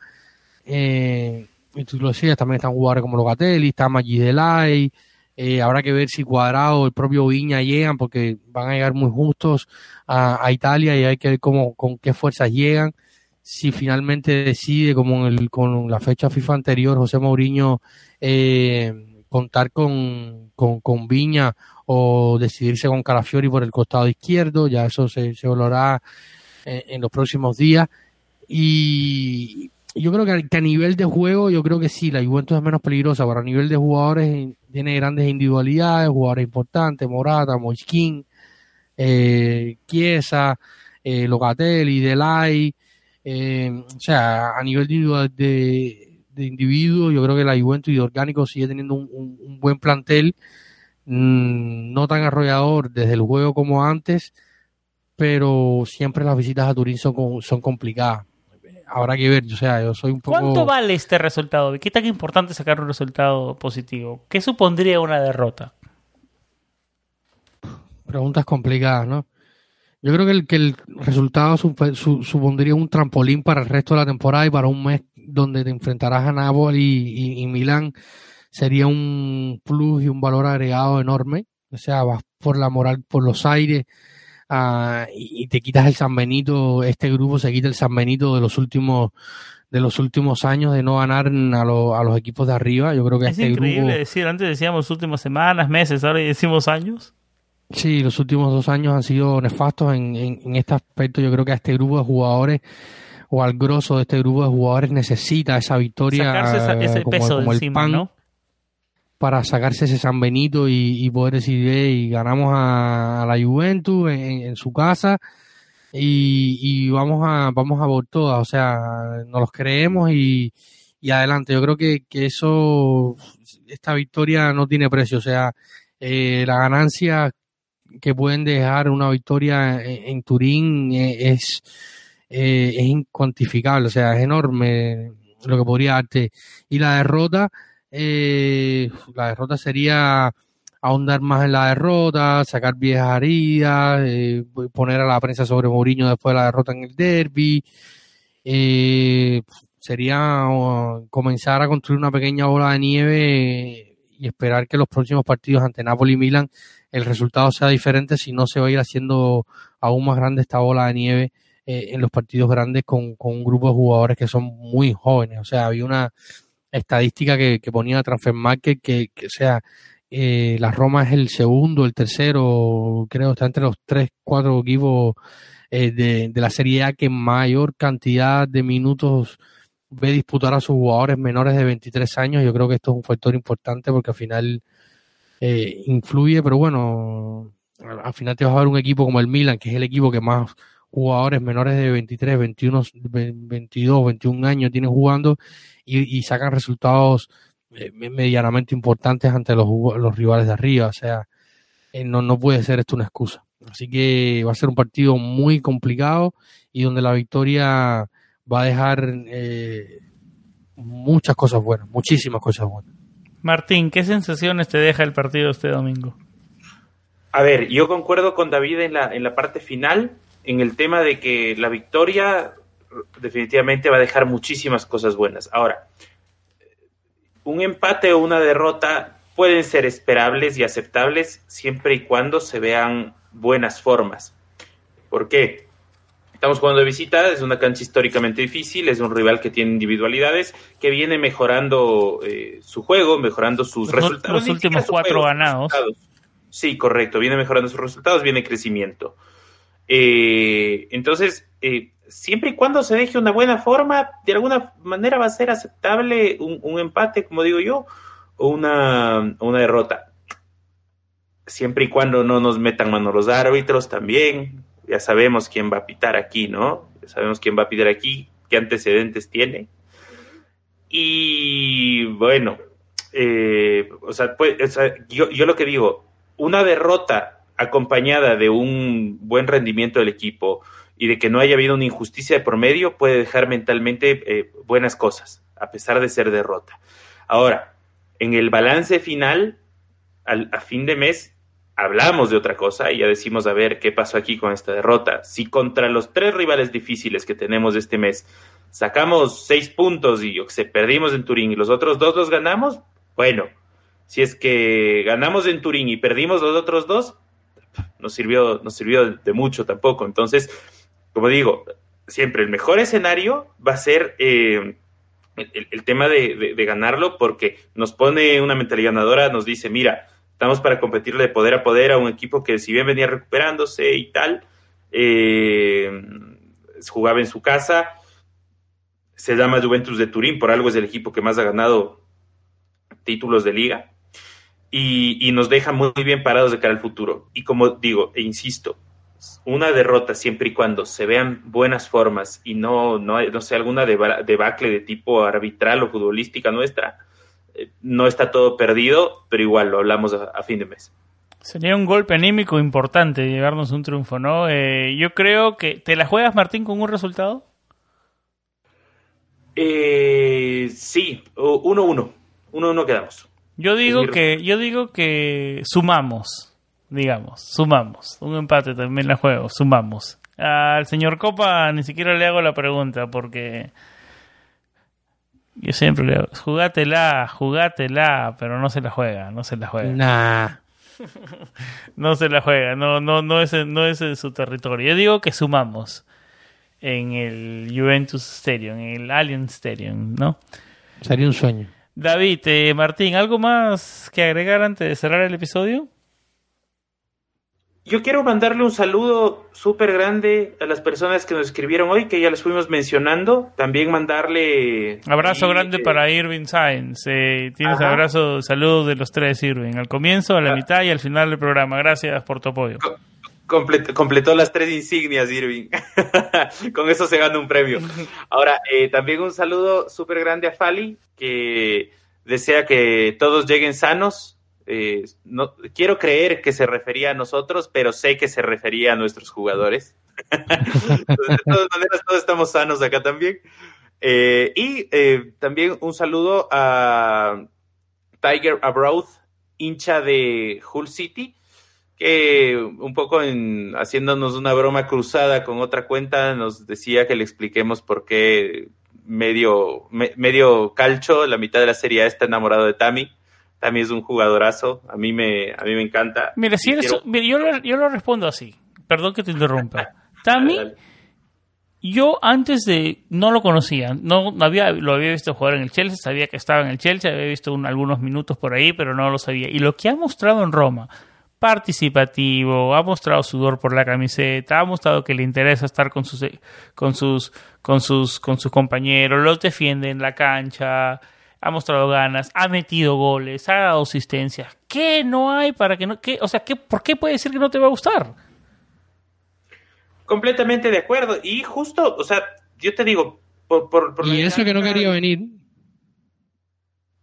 [SPEAKER 2] Eh, tú lo decías, también están jugadores como Locatelli, está Maggi Delay, eh, habrá que ver si Cuadrado, el propio Viña llegan, porque van a llegar muy justos a, Italia y hay que ver cómo, con qué fuerzas llegan. Si finalmente decide, como en el- con la fecha FIFA anterior, José Mourinho, eh, contar con, con, con Viña o decidirse con Calafiori por el costado izquierdo, ya eso se, se valorará en, en los próximos días. Y yo creo que a, nivel de juego, yo creo que sí, la Juventus es menos peligrosa, pero a nivel de jugadores eh, tiene grandes individualidades, jugadores importantes, Morata, Moiskin, eh, Chiesa, eh, Locatelli, Delay, eh, o sea, a nivel de, de, de individuo, yo creo que la Juventus y orgánico sigue teniendo un, buen plantel, mm, no tan arrollador desde el juego como antes, pero siempre las visitas a Turín son, son complicadas. Habrá que ver, o sea, yo soy un poco...
[SPEAKER 1] ¿Cuánto vale este resultado? ¿Qué tan importante sacar un resultado positivo? ¿Qué supondría una derrota?
[SPEAKER 2] Preguntas complicadas, ¿no? Yo creo que el, que el resultado sup- su- supondría un trampolín para el resto de la temporada y para un mes donde te enfrentarás a Napoli y, y Milán sería un plus y un valor agregado enorme. O sea, vas por la moral, por los aires ah, y, y te quitas el San Benito. Este grupo se quita el San Benito de los últimos de los últimos años de no ganar a, lo- a los equipos de arriba. Yo creo que
[SPEAKER 1] Es
[SPEAKER 2] este
[SPEAKER 1] increíble
[SPEAKER 2] grupo
[SPEAKER 1] decir, antes decíamos últimas semanas, meses, ahora decimos años.
[SPEAKER 2] Sí, los últimos dos años han sido nefastos en, en, en este aspecto. Yo creo que a este grupo de jugadores o al grosso de este grupo de jugadores necesita esa victoria
[SPEAKER 1] Sacarse esa- ese
[SPEAKER 2] como,
[SPEAKER 1] peso de
[SPEAKER 2] el
[SPEAKER 1] encima,
[SPEAKER 2] pan
[SPEAKER 1] ¿no?
[SPEAKER 2] Para sacarse ese San Benito y, y poder decir, "Eh, y ganamos a, a la Juventus en, su casa y, vamos a vamos a por todas, o sea, nos los creemos y, y adelante. Yo creo que, que eso, esta victoria no tiene precio, o sea, eh, la ganancia que pueden dejar una victoria en, en Turín eh, es, eh, es incuantificable, o sea, es enorme lo que podría darte. Y la derrota, eh, la derrota sería ahondar más en la derrota, sacar viejas heridas, eh, poner a la prensa sobre Mourinho después de la derrota en el derby. Eh, sería comenzar a construir una pequeña bola de nieve y esperar que los próximos partidos ante Napoli y Milan el resultado sea diferente, si no se va a ir haciendo aún más grande esta bola de nieve eh, en los partidos grandes con, con, un grupo de jugadores que son muy jóvenes. O sea, había una estadística que, que ponía Transfer Market que, que sea, eh, la Roma es el segundo, el tercero, creo, está entre los tres, cuatro equipos eh, de, de, la Serie A que mayor cantidad de minutos ve disputar a sus jugadores menores de 23 años. Yo creo que esto es un factor importante porque al final eh, influye, pero bueno, al final te vas a ver un equipo como el Milan, que es el equipo que más jugadores menores de 23, 21, 22, 21 años tienen jugando y, y sacan resultados eh, medianamente importantes ante los, los, rivales de arriba. O sea, eh, no, no puede ser esto una excusa. Así que va a ser un partido muy complicado y donde la victoria va a dejar eh, muchas cosas buenas, muchísimas cosas buenas.
[SPEAKER 1] Martín, ¿qué sensaciones te deja el partido este domingo?
[SPEAKER 3] A ver, yo concuerdo con David en la, en la parte final, en el tema de que la victoria definitivamente va a dejar muchísimas cosas buenas. Ahora, un empate o una derrota pueden ser esperables y aceptables siempre y cuando se vean buenas formas. ¿Por qué? Estamos jugando de visita, es una cancha históricamente difícil, es un rival que tiene individualidades, que viene mejorando eh, su juego, mejorando sus
[SPEAKER 1] los,
[SPEAKER 3] resultados.
[SPEAKER 1] Los últimos cuatro
[SPEAKER 3] juego,
[SPEAKER 1] ganados.
[SPEAKER 3] Sí, correcto, viene mejorando sus resultados, viene crecimiento. Eh, entonces, eh, siempre y cuando se deje una buena forma, de alguna manera va a ser aceptable un, empate, como digo yo, o una, una derrota. Siempre y cuando no nos metan mano los árbitros también, ya sabemos quién va a pitar aquí, ¿no? Ya sabemos quién va a pitar aquí, qué antecedentes tiene. Y bueno, eh, o sea, pues, yo, yo, lo que digo, una derrota acompañada de un buen rendimiento del equipo y de que no haya habido una injusticia de promedio puede dejar mentalmente eh, buenas cosas, a pesar de ser derrota. Ahora, en el balance final, al, a fin de mes, hablamos de otra cosa y ya decimos a ver qué pasó aquí con esta derrota. Si contra los tres rivales difíciles que tenemos este mes sacamos seis puntos y se perdimos en Turín y los otros dos los ganamos, bueno, si es que ganamos en Turín y perdimos los otros dos, nos sirvió, nos sirvió de mucho tampoco. Entonces, como digo, siempre el mejor escenario va a ser eh, el, tema de, ganarlo porque nos pone una mentalidad ganadora, nos dice, mira, estamos para competirle de poder a poder a un equipo que si bien venía recuperándose y tal, eh, jugaba en su casa, se llama Juventus de Turín, por algo es el equipo que más ha ganado títulos de liga, y nos deja muy bien parados de cara al futuro. Y como digo, e insisto, una derrota siempre y cuando se vean buenas formas y no, no, no sea alguna debacle de tipo arbitral o futbolística nuestra, no está todo perdido, pero igual lo hablamos a, a, fin de mes.
[SPEAKER 1] Sería un golpe anímico importante llevarnos un triunfo, ¿no? Eh, yo creo que. ¿Te la juegas, Martín, con un resultado?
[SPEAKER 3] Eh, sí, 1-1. 1-1 quedamos.
[SPEAKER 1] Yo digo que, yo digo que sumamos, digamos, sumamos. Un empate también la juego, sumamos. Al señor Copa ni siquiera le hago la pregunta porque yo siempre le digo, jugátela, jugátela, pero no se la juega, no se la juega.
[SPEAKER 2] Nah.
[SPEAKER 1] no se la juega, no, no, no es, no es en su territorio. Yo digo que sumamos en el Juventus Stadium, en el Allianz Stadium, ¿no?
[SPEAKER 2] Sería un sueño.
[SPEAKER 1] David, eh, Martín, ¿algo más que agregar antes de cerrar el episodio?
[SPEAKER 3] Yo quiero mandarle un saludo súper grande a las personas que nos escribieron hoy, que ya les fuimos mencionando. También mandarle.
[SPEAKER 1] Abrazo y, grande eh, para Irving Sainz. Eh, tienes ajá. abrazo, saludos de los tres, Irving. Al comienzo, a la ah. mitad y al final del programa. Gracias por tu apoyo.
[SPEAKER 3] Complet completó las tres insignias, Irving. Con eso se gana un premio. Ahora, eh, también un saludo súper grande a Fali, que desea que todos lleguen sanos eh, no, quiero creer que se refería a nosotros, pero sé que se refería a nuestros jugadores. De todas maneras, todos estamos sanos acá también. Eh, y eh, también un saludo a Tiger Abroad, hincha de Hull City, que un poco en, haciéndonos una broma cruzada con otra cuenta nos decía que le expliquemos por qué medio, medio calcho, la mitad de la serie está enamorado de Tami. Tami es un jugadorazo, a mí me, a mí me encanta.
[SPEAKER 1] Mira, si eres, yo, lo, yo lo respondo así, perdón que te interrumpa. Tami, yo antes de, no lo conocía, no había, lo había visto jugar en el Chelsea, sabía que estaba en el Chelsea, había visto algunos minutos por ahí, pero no lo sabía. Y lo que ha mostrado en Roma, participativo, ha mostrado sudor por la camiseta, ha mostrado que le interesa estar con sus, con sus, con sus, con sus compañeros, los defiende en la cancha, ha mostrado ganas, ha metido goles, ha dado asistencias. ¿Qué no hay para que no, qué, o sea, ¿qué, por qué puede decir que no te va a gustar?
[SPEAKER 3] Completamente de acuerdo. Y justo, o sea, yo te digo, por... por,
[SPEAKER 2] y eso que no quería venir.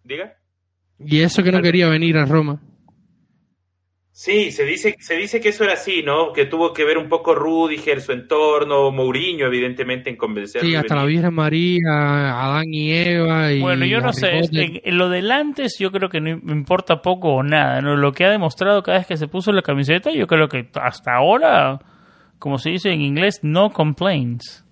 [SPEAKER 3] Diga.
[SPEAKER 2] Y eso que no quería venir a Roma.
[SPEAKER 3] Sí, se dice, se dice que eso era así, ¿no? Que tuvo que ver un poco Rudiger, su entorno, Mourinho, evidentemente, en convencer.
[SPEAKER 2] Sí, hasta la Virgen María, Adán y Eva. Y
[SPEAKER 1] bueno, yo no sé, en, lo del antes yo creo que no importa poco o nada, ¿no? Lo que ha demostrado cada vez que se puso la camiseta, yo creo que hasta ahora, como se dice en inglés, no complaints.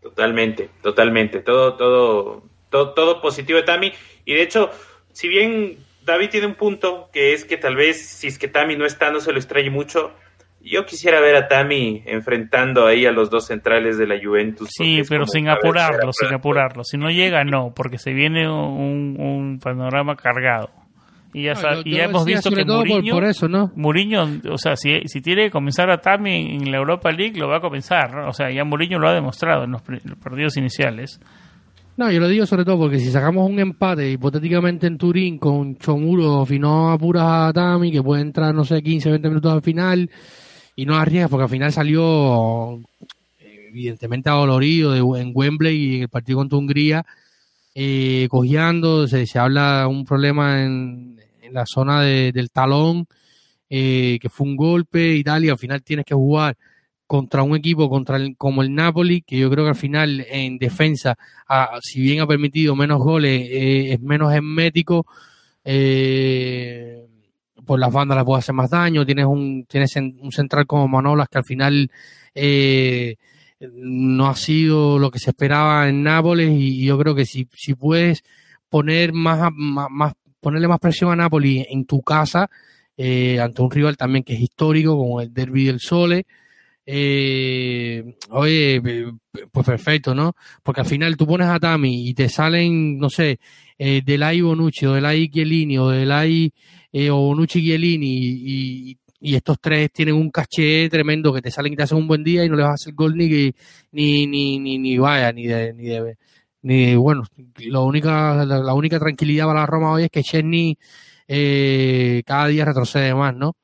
[SPEAKER 3] Totalmente, totalmente. Todo, todo, todo, todo positivo de Tami. Y de hecho, si bien David tiene un punto que es que tal vez si es que Tami no está, no se lo extrañe mucho. Yo quisiera ver a Tami enfrentando ahí a los dos centrales de la Juventus.
[SPEAKER 1] Sí, pero sin apurarlo, sin apurarlo. Si no llega, no, porque se viene un, panorama cargado. Y ya, y ya hemos visto que Mourinho,
[SPEAKER 2] por, eso, ¿no?
[SPEAKER 1] Mourinho, o sea, si, si tiene que comenzar a Tami en la Europa League, lo va a comenzar. O sea, ya Mourinho lo ha demostrado en los partidos iniciales.
[SPEAKER 2] No, yo lo digo sobre todo porque si sacamos un empate hipotéticamente en Turín con Chomuro, si no apuras a Tami, que puede entrar, no sé, 15, 20 minutos al final, y no arriesgas porque al final salió evidentemente adolorido de, en Wembley y en el partido contra Hungría, eh, cojeando, se, se habla un problema en, la zona del talón, eh, que fue un golpe y tal, y al final tienes que jugar contra un equipo contra el, como el Napoli, que yo creo que al final en defensa, si bien ha permitido menos goles, eh, es menos hermético, eh, por las bandas le puede hacer más daño, tienes un, tienes un central como Manolas que al final eh, no ha sido lo que se esperaba en Nápoles y, yo creo que si, si puedes poner más, más, ponerle más presión a Napoli en tu casa, ante un rival también que es histórico como el Derby del Sole, eh, oye, pues perfecto, ¿no? Porque al final tú pones a Tami y te salen, no sé, eh, Delay Bonucci o Delay Chiellini o Delay eh, o Bonucci Chiellini y, estos tres tienen un caché tremendo que te salen y te hacen un buen día y no le vas a hacer gol ni ni, ni, ni, ni vaya, ni de, ni de, ni bueno, la única, la, única tranquilidad para la Roma hoy es que Chesney eh, cada día retrocede más, ¿no?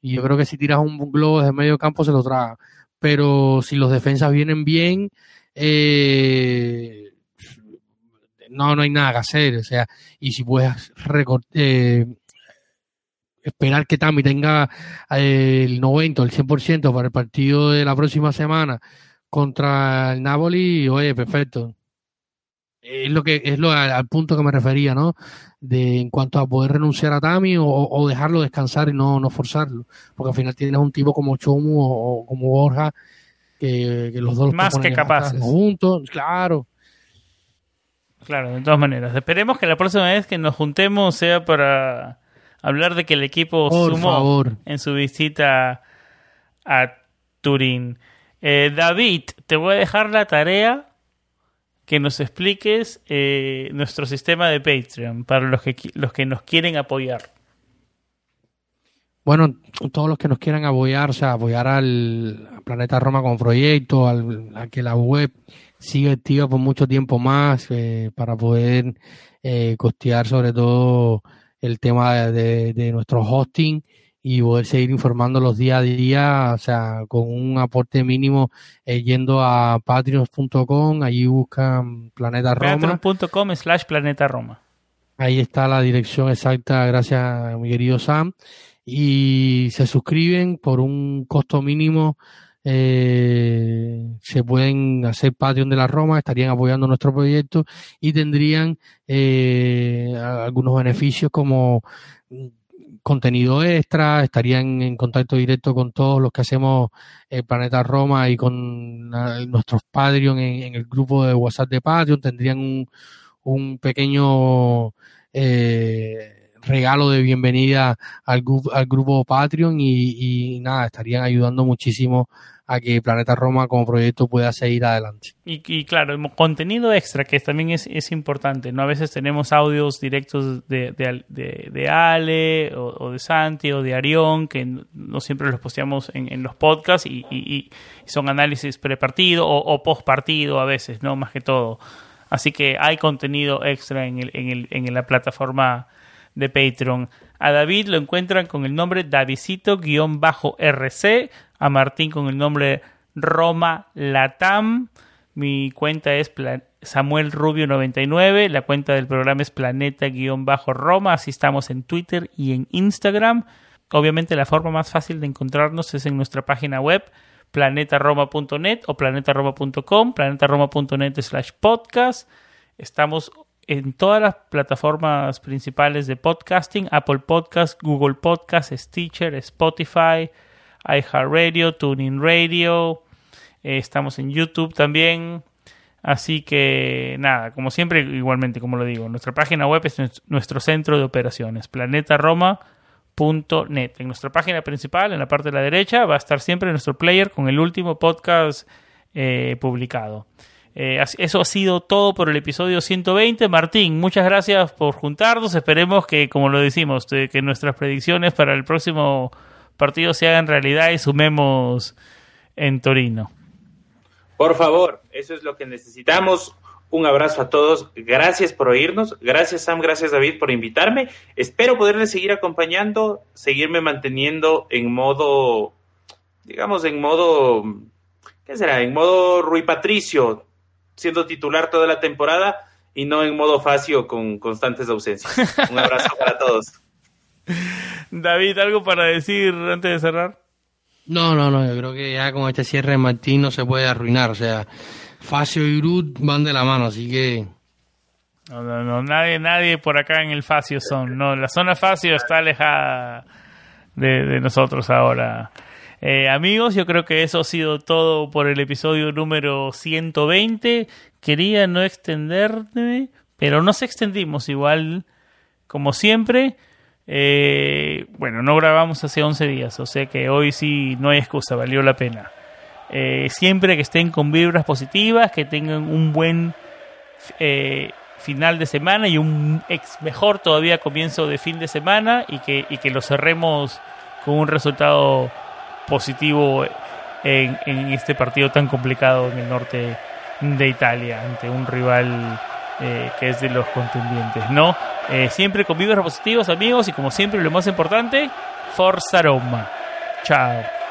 [SPEAKER 2] Y yo creo que si tiras un globo desde medio campo se lo traga. Pero si los defensas vienen bien, eh, no, no hay nada que hacer. O sea, y si puedes eh, esperar que Tami tenga eh, el 90 o el 100% para el partido de la próxima semana contra el Napoli, oye, perfecto es lo que es lo al, punto que me refería, ¿no? De en cuanto a poder renunciar a Tami o, dejarlo descansar y no, no forzarlo, porque al final tienes un tipo como Chomu o, como Borja que, los dos
[SPEAKER 1] más que capaces
[SPEAKER 2] juntos, claro.
[SPEAKER 1] Claro, de todas maneras. Esperemos que la próxima vez que nos juntemos sea para hablar de que el equipo sumó en su visita a Turín. Eh, David, te voy a dejar la tarea que nos expliques eh, nuestro sistema de Patreon para los que, los que nos quieren apoyar.
[SPEAKER 2] Bueno, todos los que nos quieran apoyar, o sea, apoyar al, Planeta Roma con proyecto, al, a que la web siga activa por mucho tiempo más, eh, para poder eh, costear sobre todo el tema de, de nuestro hosting y poder seguir informando los día a día, o sea, con un aporte mínimo eh, yendo a patreon.com, allí buscan Planeta Roma.
[SPEAKER 1] Patreon.com slash Planeta Roma.
[SPEAKER 2] Ahí está la dirección exacta, gracias a mi querido Sam. Y se suscriben por un costo mínimo. Eh, se pueden hacer Patreon de la Roma, estarían apoyando nuestro proyecto y tendrían eh, algunos beneficios como contenido extra, estarían en contacto directo con todos los que hacemos el Planeta Roma y con nuestros Patreon en, el grupo de WhatsApp de Patreon, tendrían un, un pequeño eh, regalo de bienvenida al, al grupo Patreon y, nada, estarían ayudando muchísimo a que Planeta Roma como proyecto pueda seguir adelante.
[SPEAKER 1] Y, y claro, contenido extra que también es, es, importante, ¿no? A veces tenemos audios directos de, de, de, Ale o, de Santi o de Arión que no siempre los posteamos en, en los podcasts y, y, son análisis prepartido o, o post partido a veces, ¿no? Más que todo. Así que hay contenido extra en, el, en, el, en la plataforma de Patreon. A David lo encuentran con el nombre Davidcito-RC a Martín con el nombre Roma Latam. Mi cuenta es Samuel Rubio 99. La cuenta del programa es Planeta-Roma. Así estamos en Twitter y en Instagram. Obviamente la forma más fácil de encontrarnos es en nuestra página web planetaroma.net o planetaroma.com, planetaroma.net slash podcast. Estamos en todas las plataformas principales de podcasting, Apple Podcast, Google Podcast, Stitcher, Spotify, iHeartRadio, TuneIn Radio, eh, estamos en YouTube también. Así que nada, como siempre, igualmente, como lo digo, nuestra página web es nuestro centro de operaciones, planetaroma.net. En nuestra página principal, en la parte de la derecha, va a estar siempre nuestro player con el último podcast eh, publicado. Eh, eso ha sido todo por el episodio 120. Martín, muchas gracias por juntarnos. Esperemos que, como lo decimos, que nuestras predicciones para el próximo partido se haga en realidad y sumemos en Torino.
[SPEAKER 3] Por favor, eso es lo que necesitamos. Un abrazo a todos. Gracias por oírnos. Gracias Sam, gracias David por invitarme. Espero poderles seguir acompañando, seguirme manteniendo en modo, digamos, en modo, ¿qué será? En modo Rui Patricio, siendo titular toda la temporada y no en modo Facio con constantes ausencias. Un abrazo para todos.
[SPEAKER 1] David, ¿algo para decir antes de cerrar?
[SPEAKER 2] No, no, no, yo creo que ya con este cierre de Martín no se puede arruinar, o sea, Facio y Ruth van de la mano, así que...
[SPEAKER 1] No, no, no, nadie, nadie por acá en el Facio son, no, la zona Facio está alejada de, nosotros ahora. Eh, amigos, yo creo que eso ha sido todo por el episodio número 120. Quería no extenderme, pero nos extendimos igual, como siempre. Eh, bueno, no grabamos hace 11 días, o sea que hoy sí no hay excusa, valió la pena. Eh, siempre que estén con vibras positivas, que tengan un buen eh, final de semana y un ex mejor todavía comienzo de fin de semana y que, y que lo cerremos con un resultado positivo en, en este partido tan complicado en el norte de Italia ante un rival eh, que es de los contendientes, ¿no? Eh, siempre con vibras positivos, amigos, y como siempre, lo más importante, Forza Roma. Chao.